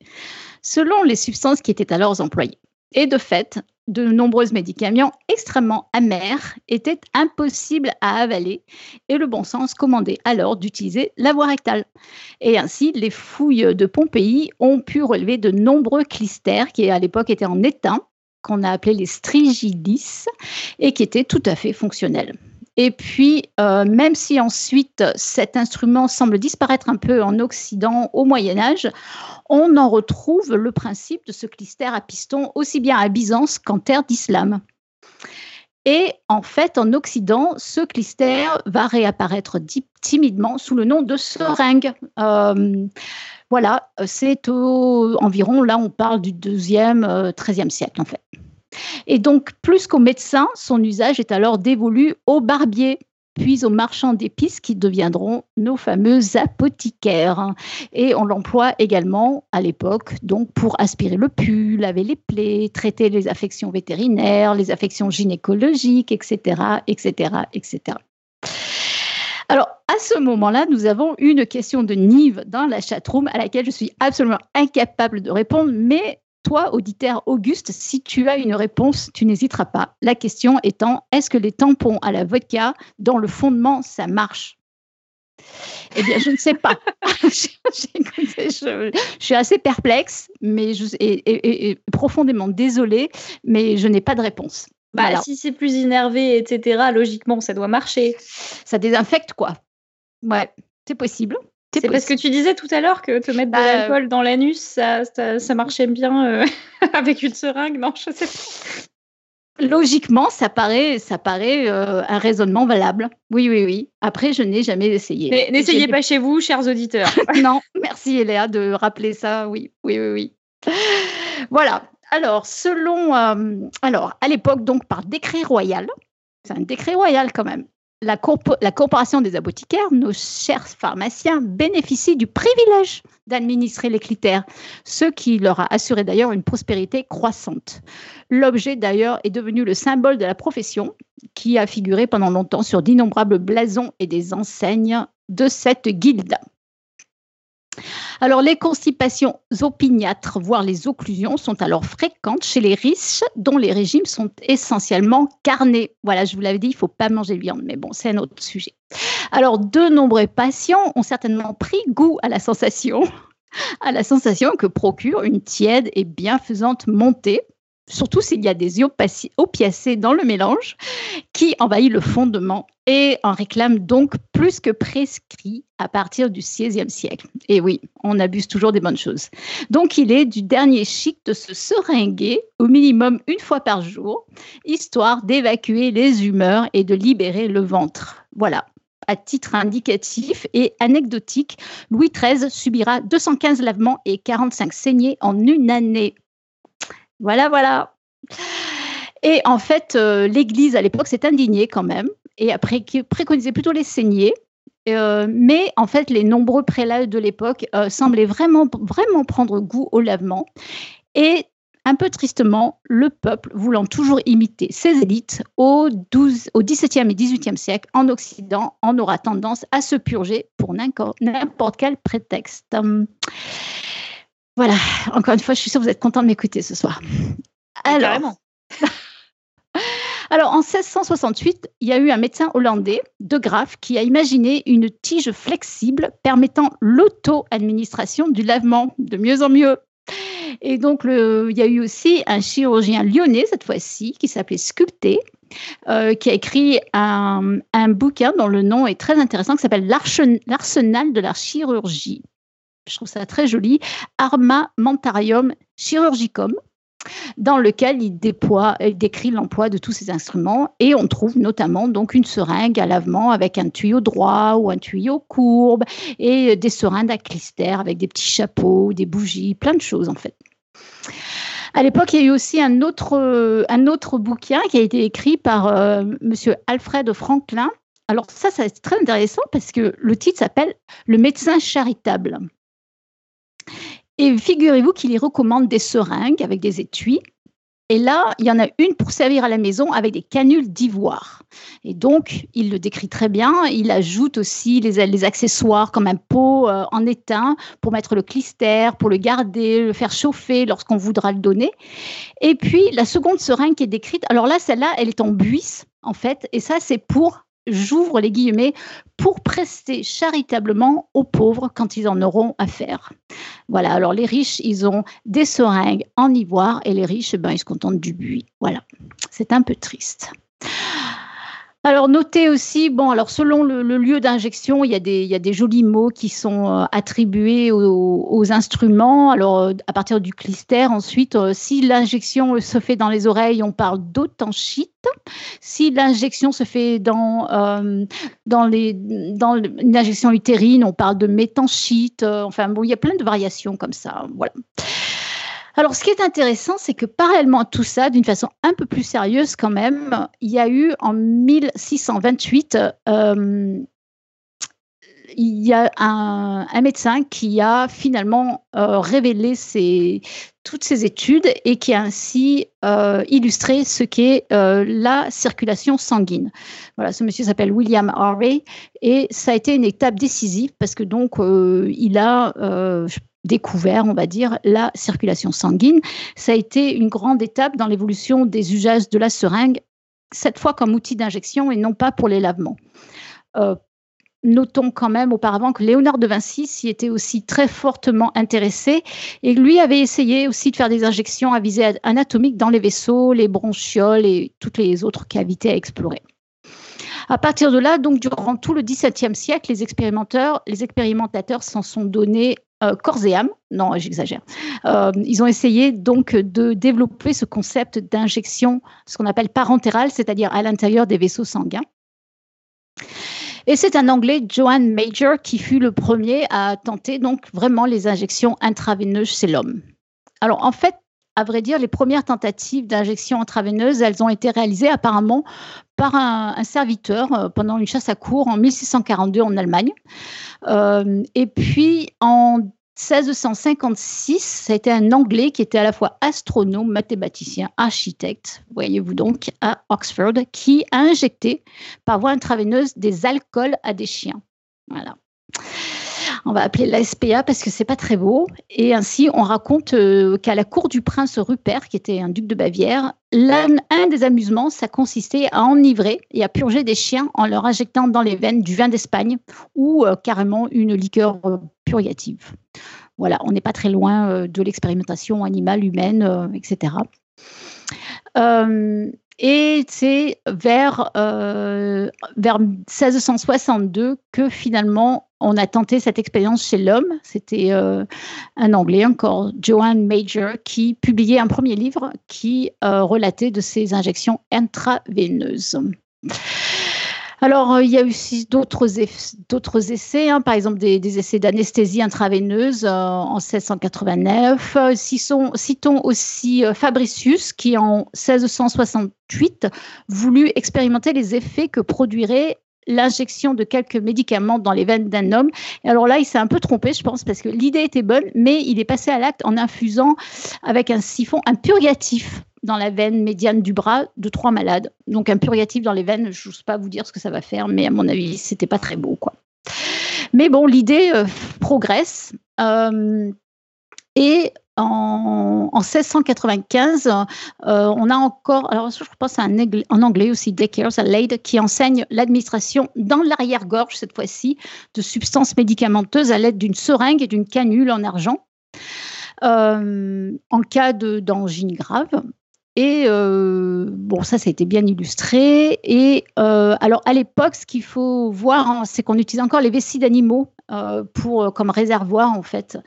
selon les substances qui étaient alors employées. Et de fait, de nombreux médicaments extrêmement amers étaient impossibles à avaler et le bon sens commandait alors d'utiliser la voie rectale. Et ainsi, les fouilles de Pompéi ont pu relever de nombreux clistères qui à l'époque étaient en étain, qu'on a appelés les strigidis, et qui étaient tout à fait fonctionnels. Et puis, euh, même si ensuite cet instrument semble disparaître un peu en Occident au Moyen Âge, on en retrouve le principe de ce clister à piston aussi bien à Byzance qu'en terre d'islam. Et en fait, en Occident, ce clister va réapparaître timidement sous le nom de seringue. Euh, voilà, c'est environ, là on parle du deuxième, e 13e siècle en fait. Et donc, plus qu'aux médecins, son usage est alors dévolu aux barbiers, puis aux marchands d'épices qui deviendront nos fameux apothicaires. Et on l'emploie également à l'époque donc pour aspirer le pus, laver les plaies, traiter les affections vétérinaires, les affections gynécologiques, etc., etc., etc. Alors, à ce moment-là, nous avons une question de Nive dans la chatroom à laquelle je suis absolument incapable de répondre, mais toi, auditeur Auguste, si tu as une réponse, tu n'hésiteras pas. La question étant, est-ce que les tampons à la vodka, dans le fondement, ça marche? Eh bien, je ne sais pas. je, suis assez perplexe mais je, et, profondément désolée, mais je n'ai pas de réponse. Bah, Si c'est plus énervé, etc., logiquement, ça doit marcher. Ça désinfecte, quoi. Ouais, c'est possible. C'est parce que tu disais tout à l'heure que te mettre de bah, l'alcool dans l'anus, ça, ça, marchait bien euh, avec une seringue. Non, je sais pas. Logiquement, ça paraît, ça paraît euh, un raisonnement valable. Oui, oui, oui. Après, je n'ai jamais essayé. Mais n'essayez pas chez vous, chers auditeurs. non, merci Eléa de rappeler ça. Oui, oui, oui, oui. Voilà. Alors, selon, euh, alors à l'époque, donc par décret royal, c'est un décret royal quand même la, corporation des apothicaires, nos chers pharmaciens, bénéficient du privilège d'administrer les critères, ce qui leur a assuré d'ailleurs une prospérité croissante. L'objet d'ailleurs est devenu le symbole de la profession qui a figuré pendant longtemps sur d'innombrables blasons et des enseignes de cette guilde. Alors, les constipations opiniâtres, voire les occlusions, sont alors fréquentes chez les riches dont les régimes sont essentiellement carnés. Voilà, je vous l'avais dit, il ne faut pas manger de viande, mais bon, c'est un autre sujet. Alors, de nombreux patients ont certainement pris goût à la sensation, à la sensation que procure une tiède et bienfaisante montée surtout s'il y a des opiacés dans le mélange, qui envahit le fondement et en réclame donc plus que prescrit à partir du XVIe siècle. Et oui, on abuse toujours des bonnes choses. Donc il est du dernier chic de se seringuer au minimum une fois par jour, histoire d'évacuer les humeurs et de libérer le ventre. Voilà, à titre indicatif et anecdotique, Louis XIII subira 215 lavements et 45 saignées en une année. Voilà, voilà. Et en fait, euh, l'Église à l'époque s'est indignée quand même et a préconisé plutôt les saignées. Euh, mais en fait, les nombreux prélats de l'époque euh, semblaient vraiment, prendre goût au lavement. Et un peu tristement, le peuple voulant toujours imiter ses élites au, 12, au XVIIe et XVIIIe siècle en Occident en aura tendance à se purger pour n'importe quel prétexte. Voilà, encore une fois, je suis sûre que vous êtes content de m'écouter ce soir. Alors, Alors, en 1668, il y a eu un médecin hollandais, De Graaf, qui a imaginé une tige flexible permettant l'auto-administration du lavement de mieux en mieux. Et donc, il y a eu aussi un chirurgien lyonnais, cette fois-ci, qui s'appelait Sculpté, euh, qui a écrit un, un, bouquin dont le nom est très intéressant, qui s'appelle L'Arsenal de la chirurgie je trouve ça très joli, Armamentarium Chirurgicum, dans lequel il, décrit l'emploi de tous ces instruments et on trouve notamment donc une seringue à lavement avec un tuyau droit ou un tuyau courbe et des seringues à clister avec des petits chapeaux, des bougies, plein de choses en fait. À l'époque, il y a eu aussi un autre, un bouquin qui a été écrit par euh, Monsieur Alfred Franklin. Alors ça, ça c'est très intéressant parce que le titre s'appelle Le médecin charitable. Et figurez-vous qu'il y recommande des seringues avec des étuis. Et là, il y en a une pour servir à la maison avec des canules d'ivoire. Et donc, il le décrit très bien. Il ajoute aussi les, accessoires comme un pot euh, en étain pour mettre le clister, pour le garder, le faire chauffer lorsqu'on voudra le donner. Et puis, la seconde seringue qui est décrite, alors là, celle-là, elle est en buisse, en fait. Et ça, c'est pour j'ouvre les guillemets, pour prester charitablement aux pauvres quand ils en auront affaire. Voilà, alors les riches, ils ont des seringues en ivoire et les riches, ben, ils se contentent du buis. Voilà, c'est un peu triste. Alors, notez aussi, bon, alors selon le, lieu d'injection, il, y a des, jolis mots qui sont euh, attribués aux, instruments. Alors, euh, à partir du clister, ensuite, euh, si l'injection se fait dans les oreilles, on parle d'authenchite. Si l'injection se fait dans, les, dans une injection utérine, on parle de métanchite. enfin, bon, il y a plein de variations comme ça. Voilà. Alors, ce qui est intéressant, c'est que parallèlement à tout ça, d'une façon un peu plus sérieuse quand même, il y a eu en 1628, euh, il y a un, médecin qui a finalement euh, révélé toutes ces études et qui a ainsi euh, illustré ce qu'est la circulation sanguine. Voilà, ce monsieur s'appelle William Harvey et ça a été une étape décisive parce que donc il a, découvert, on va dire, la circulation sanguine. Ça a été une grande étape dans l'évolution des usages de la seringue, cette fois comme outil d'injection et non pas pour les lavements. Euh, notons quand même auparavant que Léonard de Vinci s'y était aussi très fortement intéressé et lui avait essayé aussi de faire des injections à visée anatomique dans les vaisseaux, les bronchioles et toutes les autres cavités à explorer. À partir de là, donc durant tout le XVIIe siècle, les expérimentateurs, les expérimentateurs s'en sont donnés euh, corps et âme. Non, j'exagère. Euh, ils ont essayé donc de développer ce concept d'injection, ce qu'on appelle parentérale, c'est-à-dire à, l'intérieur des vaisseaux sanguins. Et c'est un Anglais, Johan Major, qui fut le premier à tenter donc vraiment les injections intraveineuses chez l'homme. Alors en fait, à vrai dire, les premières tentatives d'injection intraveineuse, elles ont été réalisées apparemment par un, serviteur euh, pendant une chasse à cour en 1642 en Allemagne. Euh, et puis en 1656, ça a été un Anglais qui était à la fois astronome, mathématicien, architecte, voyez-vous donc, à Oxford, qui a injecté par voie intraveineuse des alcools à des chiens. Voilà on va appeler la SPA parce que c'est pas très beau. Et ainsi, on raconte euh, qu'à la cour du prince Rupert, qui était un duc de Bavière, un des amusements, ça consistait à enivrer et à purger des chiens en leur injectant dans les veines du vin d'Espagne ou euh, carrément une liqueur euh, purgative. Voilà, on n'est pas très loin de l'expérimentation animale, humaine, etc. Et c'est vers, vers 1662 que finalement on a tenté cette expérience chez l'homme. C'était euh, un Anglais encore, Joan Major, qui publiait un premier livre qui euh, relatait de ces injections intraveineuses. Alors, euh, il y a aussi d'autres essais, hein, par exemple des, essais d'anesthésie intraveineuse en 1689. citons aussi euh, Fabricius, qui en 1668 voulut expérimenter les effets que produirait l'injection de quelques médicaments dans les veines d'un homme. Et alors là, il s'est un peu trompé, je pense, parce que l'idée était bonne, mais il est passé à l'acte en infusant avec un siphon un purgatif dans la veine médiane du bras de trois malades. Donc un purgatif dans les veines, je n'ose pas vous dire ce que ça va faire, mais à mon avis, c'était pas très beau, quoi. Mais bon, l'idée euh, progresse. Euh, et en, 1695, euh, on a encore, alors je pense en anglais aussi, Daycares, à Lade, qui enseigne l'administration dans l'arrière-gorge, cette fois-ci, de substances médicamenteuses à l'aide d'une seringue et d'une canule en argent. en cas d'angine grave. Et euh, bon, ça, ça a été bien illustré. Et euh, alors, à l'époque, ce qu'il faut voir, hein, c'est qu'on utilise encore les vessies d'animaux pour, comme réservoir en fait.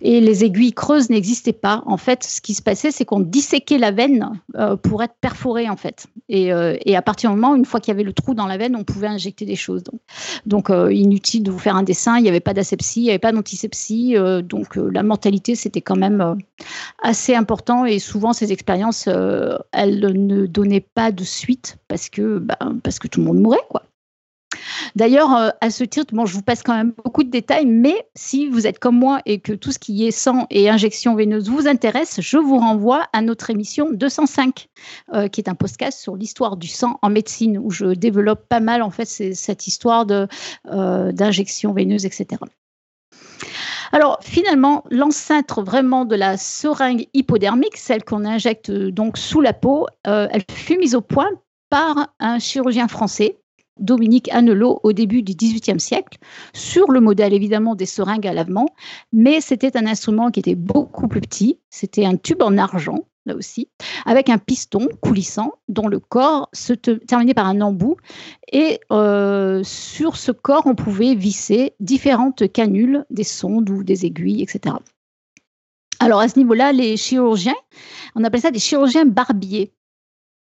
et les aiguilles creuses n'existaient pas. En fait, ce qui se passait, c'est qu'on disséquait la veine pour être perforée en fait. Et, et, à partir du moment, une fois qu'il y avait le trou dans la veine, on pouvait injecter des choses. Donc, donc inutile de vous faire un dessin. Il n'y avait pas d'asepsie, il n'y avait pas d'antisepsie. donc la mortalité, c'était quand même assez important. Et souvent, ces expériences, elles ne donnaient pas de suite parce que, bah, parce que tout le monde mourait, quoi. D'ailleurs, euh, à ce titre, je vous passe quand même beaucoup de détails, mais si vous êtes comme moi et que tout ce qui est sang et injection veineuse vous intéresse, je vous renvoie à notre émission 205, euh, qui est un podcast sur l'histoire du sang en médecine, où je développe pas mal en fait cette histoire euh, d'injection veineuse, etc. Alors finalement, l'ancêtre vraiment de la seringue hypodermique, celle qu'on injecte donc sous la peau, elle fut mise au point par un chirurgien français Dominique Annelot au début du XVIIIe siècle, sur le modèle évidemment des seringues à lavement, mais c'était un instrument qui était beaucoup plus petit, c'était un tube en argent, là aussi, avec un piston coulissant dont le corps se terminait par un embout, et euh, sur ce corps, on pouvait visser différentes canules, des sondes ou des aiguilles, etc. Alors à ce niveau-là, les chirurgiens, on appelle ça des chirurgiens barbiers.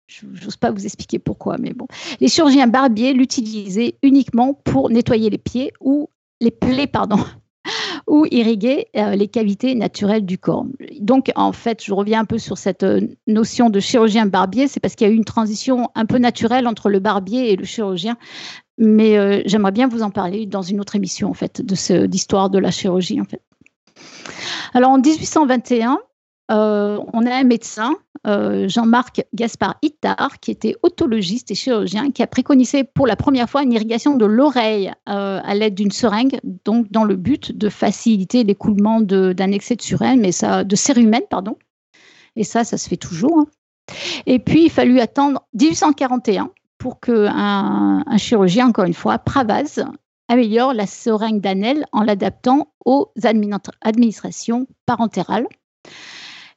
Je n'ose pas vous expliquer pourquoi, mais bon. Les chirurgiens barbiers l'utilisaient uniquement pour nettoyer les pieds ou les plaies, pardon, ou irriguer euh, les cavités naturelles du corps. Donc, en fait, je reviens un peu sur cette euh, notion de chirurgien barbier, c'est parce qu'il y a eu une transition un peu naturelle entre le barbier et le chirurgien. Mais euh, j'aimerais bien vous en parler dans une autre émission, en fait, de d'histoire de la chirurgie, en fait. Alors, en 1821, on a un médecin euh, Jean-Marc Gaspard Ittard, qui était otologiste et chirurgien, qui a préconisé pour la première fois une irrigation de l'oreille euh, à l'aide d'une seringue, donc dans le but de faciliter l'écoulement d'un excès de surène, mais de pardon. Et ça, ça se fait toujours. Hein. Et puis, il fallut attendre 1841 pour qu'un un chirurgien, encore une fois, Pravaz, améliore la seringue d'Anel en l'adaptant aux administrations parentérales.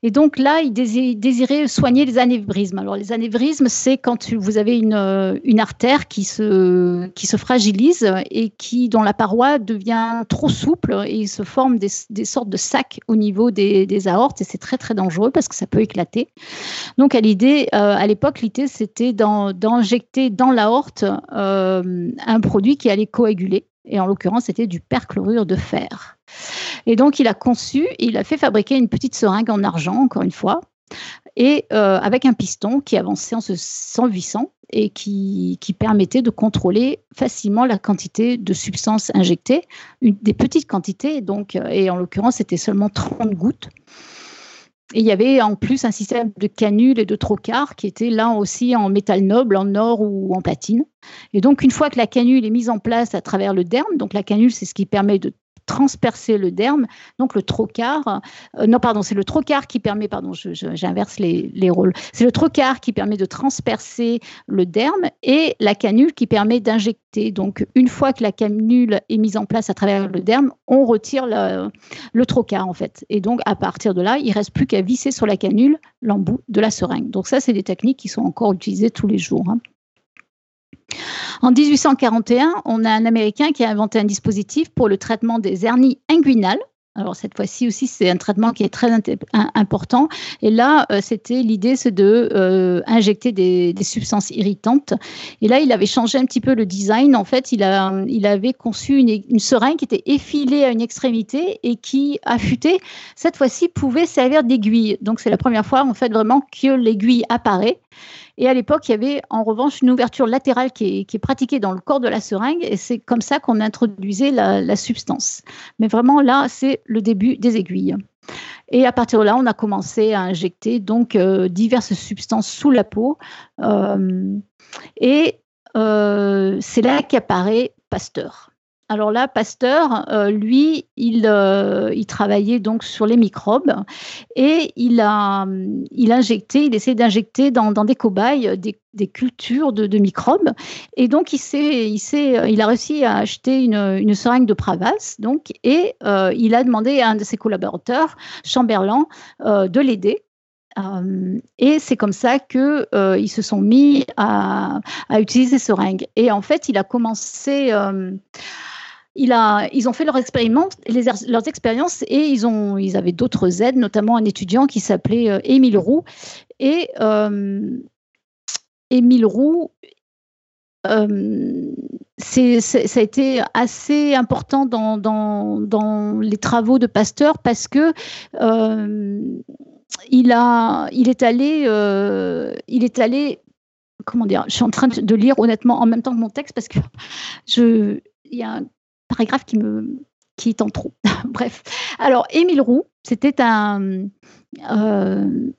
Et donc là, il désirait soigner les anévrismes. Alors les anévrismes, c'est quand vous avez une, euh, une artère qui se, qui se fragilise et qui, dont la paroi devient trop souple et il se forme des, sortes de sacs au niveau des, des aortes et c'est très très dangereux parce que ça peut éclater. Donc à l'idée, euh, à l'époque, l'idée c'était d'injecter dans l'aorte euh, un produit qui allait coaguler et en l'occurrence c'était du perchlorure de fer. Et donc, il a conçu, il a fait fabriquer une petite seringue en argent, encore une fois, et euh, avec un piston qui avançait en se s'envissant et qui, permettait de contrôler facilement la quantité de substances injectées, des petites quantités, donc, euh, et en l'occurrence, c'était seulement 30 gouttes. Et il y avait en plus un système de canules et de trocars qui était là aussi en métal noble, en or ou en platine. Et donc, une fois que la canule est mise en place à travers le derme, donc la canule, c'est ce qui permet de transpercer le derme. Donc le trocar, euh, non pardon, c'est le trocar qui permet, pardon, j'inverse les, les, rôles, c'est le trocar qui permet de transpercer le derme et la canule qui permet d'injecter. Donc une fois que la canule est mise en place à travers le derme, on retire le, le trocar en fait. Et donc à partir de là, il reste plus qu'à visser sur la canule l'embout de la seringue. Donc ça, c'est des techniques qui sont encore utilisées tous les jours. Hein. En 1841, on a un Américain qui a inventé un dispositif pour le traitement des hernies inguinales. Alors cette fois-ci aussi, c'est un traitement qui est très important. Et là, euh, c'était l'idée, c'est de euh, injecter des, substances irritantes. Et là, il avait changé un petit peu le design. En fait, il, avait conçu une, une seringue qui était effilée à une extrémité et qui, affûtée, cette fois-ci, pouvait servir d'aiguille. Donc c'est la première fois, en fait, vraiment que l'aiguille apparaît. Et à l'époque, il y avait en revanche une ouverture latérale qui est, pratiquée dans le corps de la seringue, et c'est comme ça qu'on introduisait la, substance. Mais vraiment, là, c'est le début des aiguilles. Et à partir de là, on a commencé à injecter donc euh, diverses substances sous la peau. Euh, et euh, c'est là qu'apparaît Pasteur. Alors là, Pasteur, euh, lui, euh, il, travaillait donc sur les microbes et il a, il injecté, il essaie d'injecter dans, des cobayes des, cultures de, microbes. Et donc, il, il, il a réussi à acheter une, seringue de Pravas, donc, et euh, il a demandé à un de ses collaborateurs, Chamberlain, de l'aider. et c'est comme ça qu'ils ils se sont mis à, utiliser ces seringues. Et en fait, il a commencé ils ont fait leurs expériences et ils, avaient d'autres aides, notamment un étudiant qui s'appelait euh, Émile Roux. Et euh, Émile Roux, euh, ça a été assez important dans, les travaux de Pasteur parce que il, est allé, comment dire, je suis en train de lire honnêtement en même temps que mon texte parce que il y a un paragraphe qui me qui est en trop. Bref. Alors, Émile Roux, c'était un, euh,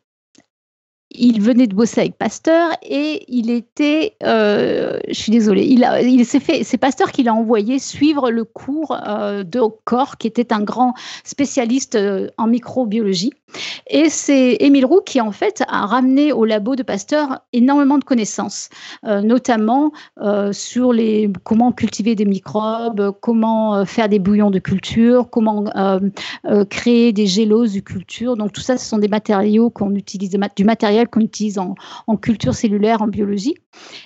il venait de bosser avec Pasteur et il était, euh, je suis désolée, il, s'est fait, c'est Pasteur qui l'a envoyé suivre le cours euh, de Corps, qui était un grand spécialiste euh, en microbiologie. Et c'est Émile Roux qui en fait a ramené au labo de Pasteur énormément de connaissances, notamment sur les comment cultiver des microbes, comment faire des bouillons de culture, comment créer des géloses de culture. Donc tout ça, ce sont des matériaux qu'on utilise, du matériel qu'on utilise en, culture cellulaire, en biologie.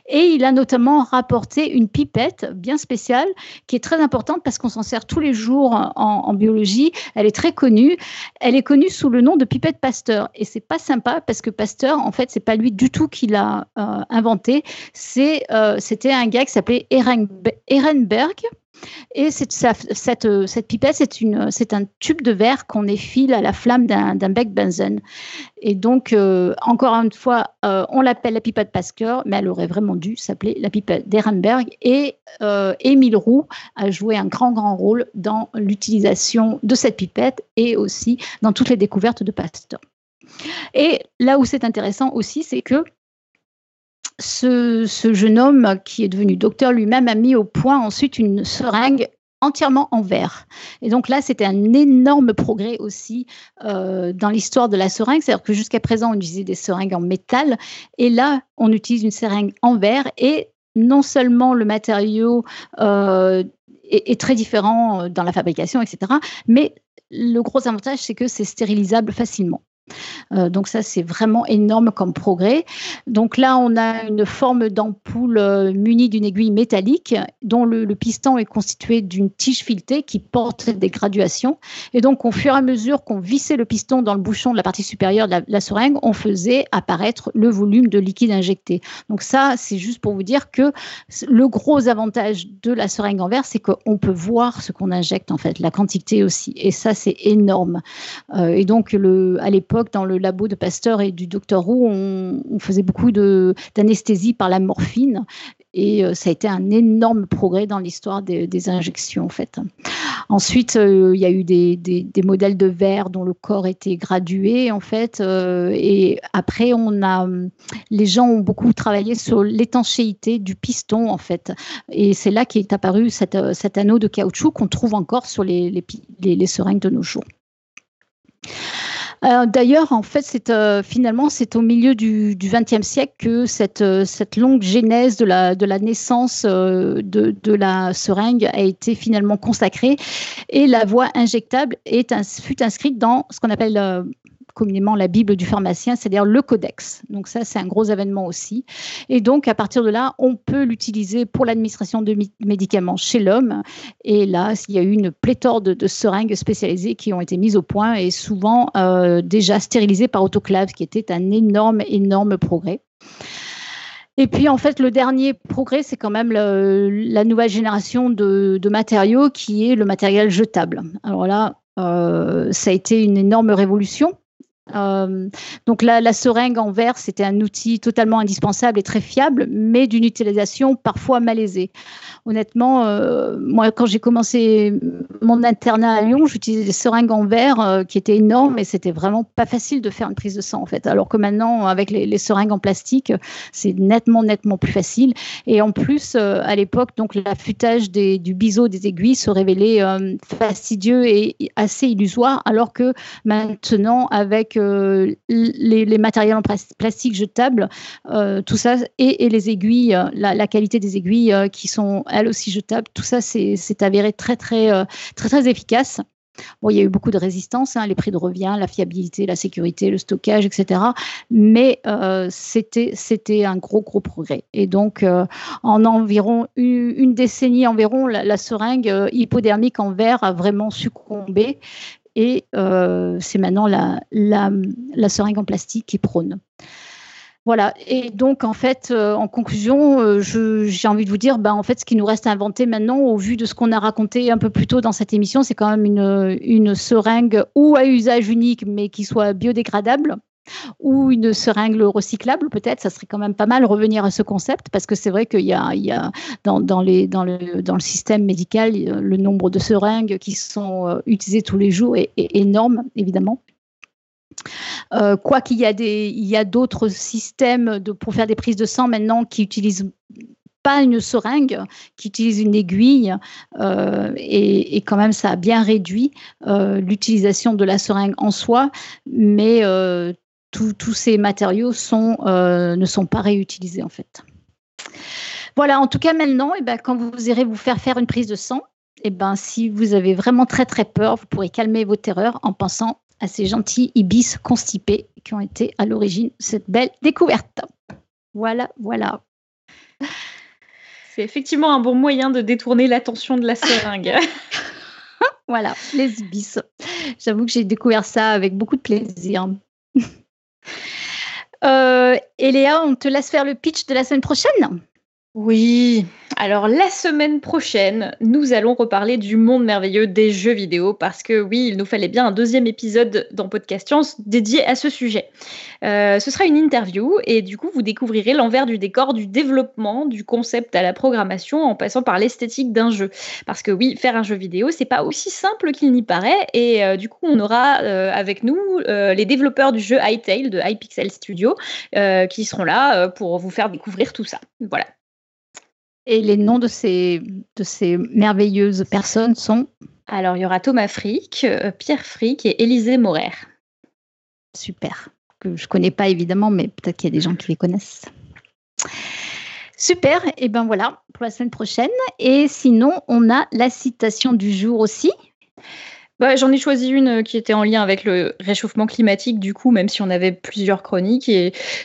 Et il a notamment rapporté une pipette bien spéciale qui est très importante parce qu'on s'en sert tous les jours en, biologie. Elle est très connue. Elle est connue sous le nom de pipette Pasteur. Et c'est pas sympa parce que Pasteur, en fait, c'est pas lui du tout qui l'a euh, inventé. C'est, euh, c'était un gars qui s'appelait Ehrenberg et cette, cette, pipette, c'est un tube de verre qu'on effile à la flamme d'un bec benzène. Et donc, euh, encore une fois, euh, on l'appelle la pipette Pasteur, mais elle aurait vraiment dû s'appeler la pipette d'Ehrenberg. Et euh, Émile Roux a joué un grand, grand rôle dans l'utilisation de cette pipette et aussi dans toutes les découvertes de Pasteur. Et là où c'est intéressant aussi, c'est que ce, jeune homme qui est devenu docteur lui-même a mis au point ensuite une seringue entièrement en verre. Et donc là, c'était un énorme progrès aussi euh, dans l'histoire de la seringue. C'est-à-dire que jusqu'à présent, on utilisait des seringues en métal. Et là, on utilise une seringue en verre. Et non seulement le matériau euh, est, très différent dans la fabrication, etc., mais le gros avantage, c'est que c'est stérilisable facilement. Euh, donc ça, c'est vraiment énorme comme progrès. Donc là, on a une forme d'ampoule euh, munie d'une aiguille métallique dont le, piston est constitué d'une tige filetée qui porte des graduations. Et donc, au fur et à mesure qu'on vissait le piston dans le bouchon de la partie supérieure de la, seringue, on faisait apparaître le volume de liquide injecté. Donc ça, c'est juste pour vous dire que le gros avantage de la seringue en verre, c'est qu'on peut voir ce qu'on injecte en fait, la quantité aussi. Et ça, c'est énorme. Euh, et donc, à l'époque, dans le labo de Pasteur et du docteur Roux, on, faisait beaucoup d'anesthésie par la morphine. Et euh, ça a été un énorme progrès dans l'histoire des, injections, en fait. Ensuite, euh, il y a eu des, modèles de verre dont le corps était gradué, en fait. Euh, et après, on a, les gens ont beaucoup travaillé sur l'étanchéité du piston, en fait. Et c'est là qu'est apparu cet, anneau de caoutchouc qu'on trouve encore sur les seringues de nos jours. Euh, d'ailleurs, en fait, euh, finalement c'est au milieu du XXe siècle que cette, euh, cette longue genèse de la, naissance de, la seringue a été finalement consacrée. Et la voie injectable fut inscrite dans ce qu'on appelle communément la Bible du pharmacien, c'est-à-dire le codex. Donc ça, c'est un gros événement aussi. Et donc, à partir de là, on peut l'utiliser pour l'administration de médicaments chez l'homme. Et là, il y a eu une pléthore de, seringues spécialisées qui ont été mises au point et souvent euh, déjà stérilisées par autoclave, qui était un énorme, énorme progrès. Et puis, en fait, le dernier progrès, c'est quand même la nouvelle génération de, matériaux qui est le matériel jetable. Alors là, euh, ça a été une énorme révolution euh, donc la, seringue en verre, c'était un outil totalement indispensable et très fiable, mais d'une utilisation parfois malaisée. Honnêtement, euh, moi, quand j'ai commencé mon internat à Lyon, j'utilisais des seringues en verre euh, qui étaient énormes et c'était vraiment pas facile de faire une prise de sang en fait. Alors que maintenant, avec les, les seringues en plastique, c'est nettement, nettement plus facile. Et en plus, à l'époque, donc l'affûtage du biseau des aiguilles se révélait fastidieux et assez illusoire, alors que maintenant, avec les, matériels en plastique jetables, euh, tout ça, et, les aiguilles, euh, la, qualité des aiguilles euh, qui sont elles aussi jetables, tout ça, c'est avéré très, très, très, très efficace. Bon, il y a eu beaucoup de résistance, hein, les prix de revient, la fiabilité, la sécurité, le stockage, etc. Mais c'était c'était un gros gros progrès. Et donc en environ une, décennie environ, la, seringue hypodermique en verre a vraiment succombé. Et c'est maintenant la, la, la seringue en plastique qui prône. Voilà. Et donc, en fait, euh, en conclusion, euh, j'ai envie de vous dire, ben, en fait, ce qui nous reste à inventer maintenant, au vu de ce qu'on a raconté un peu plus tôt dans cette émission, c'est quand même une, une seringue ou à usage unique, mais qui soit biodégradable ou une seringue recyclable, peut-être, ça serait quand même pas mal revenir à ce concept, parce que c'est vrai qu'il y a, dans, le, système médical, le nombre de seringues qui sont euh, utilisées tous les jours est énorme, évidemment. Euh, quoi qu'il y a d'autres systèmes pour faire des prises de sang maintenant qui utilisent pas une seringue, qui utilisent une aiguille, euh, et, quand même ça a bien réduit l'utilisation de la seringue en soi, mais tous ces matériaux sont, ne sont pas réutilisés en fait. Voilà, en tout cas maintenant, eh ben, quand vous irez vous faire faire une prise de sang, eh ben, si vous avez vraiment très très peur, vous pourrez calmer vos terreurs en pensant à ces gentils ibis constipés qui ont été à l'origine de cette belle découverte. Voilà, voilà. C'est effectivement un bon moyen de détourner l'attention de la seringue. voilà, les ibis. J'avoue que j'ai découvert ça avec beaucoup de plaisir. Euh, Léa, on te laisse faire le pitch de la semaine prochaine oui, alors la semaine prochaine, nous allons reparler du monde merveilleux des jeux vidéo parce que oui, il nous fallait bien un deuxième épisode dans Podcast Science dédié à ce sujet. Euh, ce sera une interview et du coup, vous découvrirez l'envers du décor du développement du concept à la programmation en passant par l'esthétique d'un jeu. Parce que oui, faire un jeu vidéo, c'est pas aussi simple qu'il n'y paraît et euh, du coup, on aura euh, avec nous les développeurs du jeu Hytale de Hypixel Studio qui seront là pour vous faire découvrir tout ça. Voilà. Et les noms de ces, de ces merveilleuses personnes sont Alors, il y aura Thomas Frick, euh, Pierre Frick et Élisée Morer. Super. Que je ne connais pas évidemment, mais peut-être qu'il y a des gens qui les connaissent. Super. Et ben voilà pour la semaine prochaine. Et sinon, on a la citation du jour aussi. Bah, j'en ai choisi une euh, qui était en lien avec le réchauffement climatique, du coup, même si on avait plusieurs chroniques.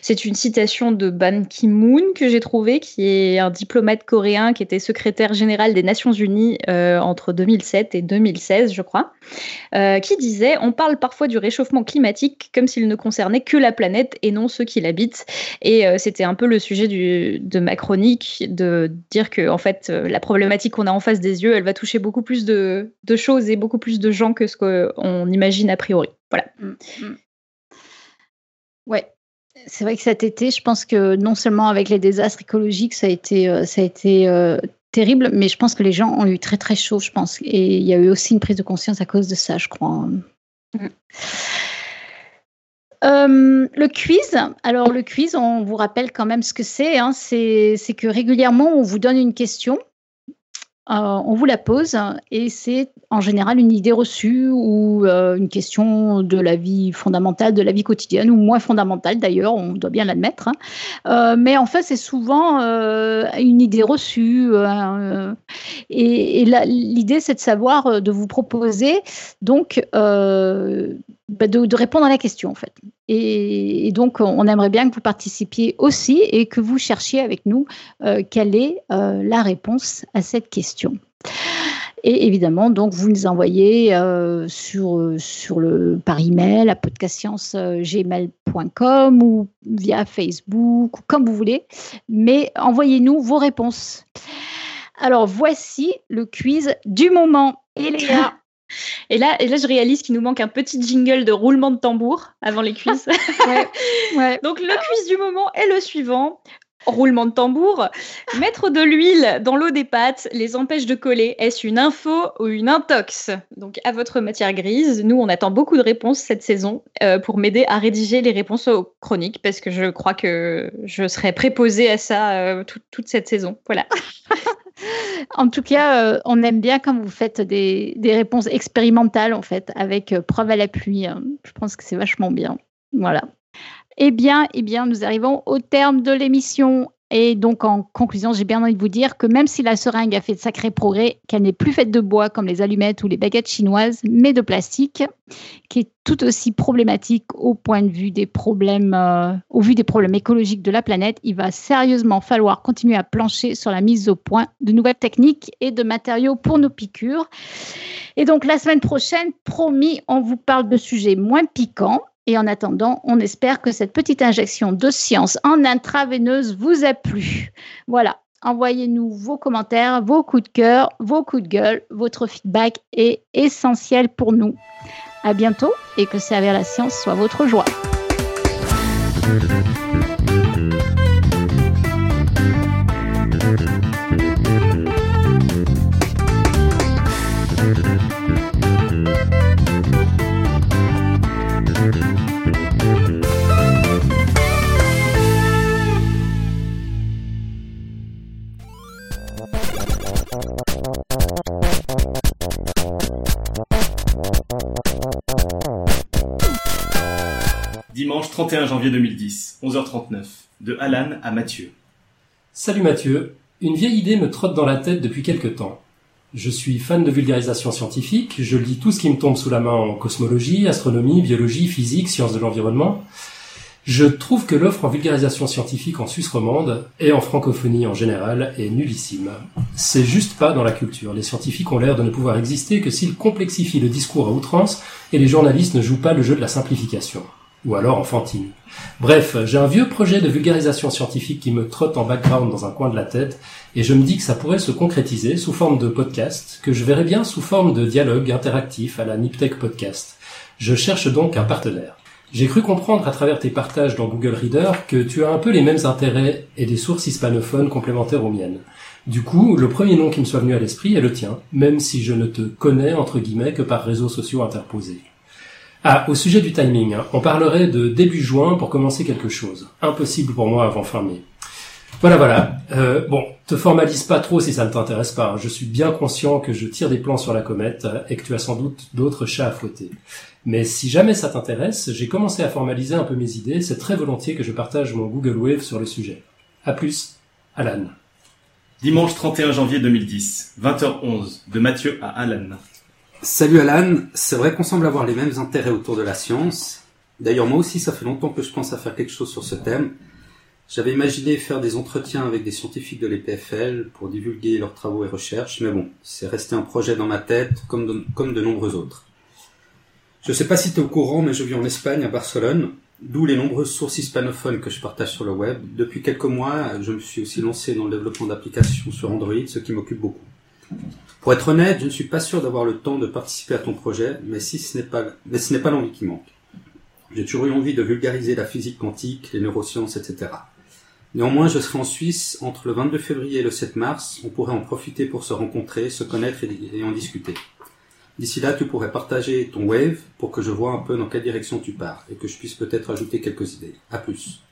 C'est une citation de Ban Ki-moon que j'ai trouvée, qui est un diplomate coréen qui était secrétaire général des Nations Unies euh, entre 2007 et 2016, je crois, euh, qui disait On parle parfois du réchauffement climatique comme s'il ne concernait que la planète et non ceux qui l'habitent. Et c'était un peu le sujet de ma chronique, de dire que, en fait, la problématique qu'on a en face des yeux, elle va toucher beaucoup plus de choses et beaucoup plus de gens que ce qu'on imagine a priori. Voilà. Mm, mm. Ouais. C'est vrai que cet été, je pense que non seulement avec les désastres écologiques, ça a été, euh, ça a été euh, terrible, mais je pense que les gens ont eu très très chaud, je pense. Et il y a eu aussi une prise de conscience à cause de ça, je crois. Mm. Euh, le quiz, alors le quiz, on vous rappelle quand même ce que c'est. Hein. c'est que régulièrement, on vous donne une question on vous la pose et c'est en général une idée reçue ou euh, une question de la vie fondamentale, de la vie quotidienne ou moins fondamentale d'ailleurs, on doit bien l'admettre. Hein. Euh, mais en fait, c'est souvent une idée reçue. et, l'idée, c'est de savoir, de vous proposer donc bah, de, répondre à la question en fait. Et, donc, on aimerait bien que vous participiez aussi et que vous cherchiez avec nous euh, quelle est euh, la réponse à cette question. Et évidemment, donc, vous nous envoyez euh, sur, sur le, par email à podcastsciencegmail.com ou via Facebook, ou comme vous voulez, mais envoyez-nous vos réponses. Alors, voici le quiz du moment. Eléa, Et là, et là, je réalise qu'il nous manque un petit jingle de roulement de tambour avant les quiz. Donc le quiz du moment est le suivant. Roulement de tambour. Mettre de l'huile dans l'eau des pâtes les empêche de coller. Est-ce une info ou une intox? Donc, à votre matière grise, nous, on attend beaucoup de réponses cette saison euh, pour m'aider à rédiger les réponses aux chroniques parce que je crois que je serai préposée à ça euh, toute cette saison. Voilà. en tout cas, euh, on aime bien quand vous faites des, réponses expérimentales, en fait, avec euh, preuve à l'appui. Hein. Je pense que c'est vachement bien. Voilà. Eh bien, eh bien, nous arrivons au terme de l'émission. Et donc, en conclusion, j'ai bien envie de vous dire que même si la seringue a fait de sacrés progrès, qu'elle n'est plus faite de bois comme les allumettes ou les baguettes chinoises, mais de plastique, qui est tout aussi problématique au point de vue des problèmes, euh, au vu des problèmes écologiques de la planète, il va sérieusement falloir continuer à plancher sur la mise au point de nouvelles techniques et de matériaux pour nos piqûres. Et donc, la semaine prochaine, promis, on vous parle de sujets moins piquants et en attendant, on espère que cette petite injection de science en intraveineuse vous a plu. Voilà, envoyez-nous vos commentaires, vos coups de cœur, vos coups de gueule. Votre feedback est essentiel pour nous. À bientôt et que servir la science soit votre joie. 31 janvier 2010, 11h39, de Alan à Mathieu. Salut Mathieu, une vieille idée me trotte dans la tête depuis quelque temps. Je suis fan de vulgarisation scientifique, je lis tout ce qui me tombe sous la main en cosmologie, astronomie, biologie, physique, sciences de l'environnement. Je trouve que l'offre en vulgarisation scientifique en Suisse romande et en francophonie en général est nullissime. C'est juste pas dans la culture. Les scientifiques ont l'air de ne pouvoir exister que s'ils complexifient le discours à outrance et les journalistes ne jouent pas le jeu de la simplification. Ou alors enfantine. Bref, j'ai un vieux projet de vulgarisation scientifique qui me trotte en background dans un coin de la tête et je me dis que ça pourrait se concrétiser sous forme de podcast, que je verrais bien sous forme de dialogue interactif à la Niptech Podcast. Je cherche donc un partenaire. J'ai cru comprendre à travers tes partages dans Google Reader que tu as un peu les mêmes intérêts et des sources hispanophones complémentaires aux miennes. Du coup, le premier nom qui me soit venu à l'esprit est le tien, même si je ne te connais entre guillemets que par réseaux sociaux interposés. Ah, au sujet du timing, hein, on parlerait de début juin pour commencer quelque chose. Impossible pour moi avant fin mai. Voilà, voilà. Euh, bon, te formalise pas trop si ça ne t'intéresse pas. Je suis bien conscient que je tire des plans sur la comète et que tu as sans doute d'autres chats à fouetter. Mais si jamais ça t'intéresse, j'ai commencé à formaliser un peu mes idées. C'est très volontiers que je partage mon Google Wave sur le sujet. À plus, Alan. Dimanche 31 janvier 2010, 20h11, de Mathieu à Alan. Salut Alan, c'est vrai qu'on semble avoir les mêmes intérêts autour de la science. D'ailleurs moi aussi ça fait longtemps que je pense à faire quelque chose sur ce thème. J'avais imaginé faire des entretiens avec des scientifiques de l'EPFL pour divulguer leurs travaux et recherches, mais bon, c'est resté un projet dans ma tête comme de, comme nombreux autres. Je sais pas si tu es au courant, mais je vis en Espagne, à Barcelone, d'où les nombreuses sources hispanophones que je partage sur le web. Depuis quelques mois, je me suis aussi lancé dans le développement d'applications sur Android, ce qui m'occupe beaucoup. Pour être honnête, je ne suis pas sûr d'avoir le temps de participer à ton projet, mais si ce n'est pas, mais ce n'est pas l'envie qui manque. J'ai toujours eu envie de vulgariser la physique quantique, les neurosciences, etc. Néanmoins, je serai en Suisse entre le 22 février et le 7 mars. On pourrait en profiter pour se rencontrer, se connaître et en discuter. D'ici là, tu pourrais partager ton wave pour que je vois un peu dans quelle direction tu pars et que je puisse peut-être ajouter quelques idées. À plus.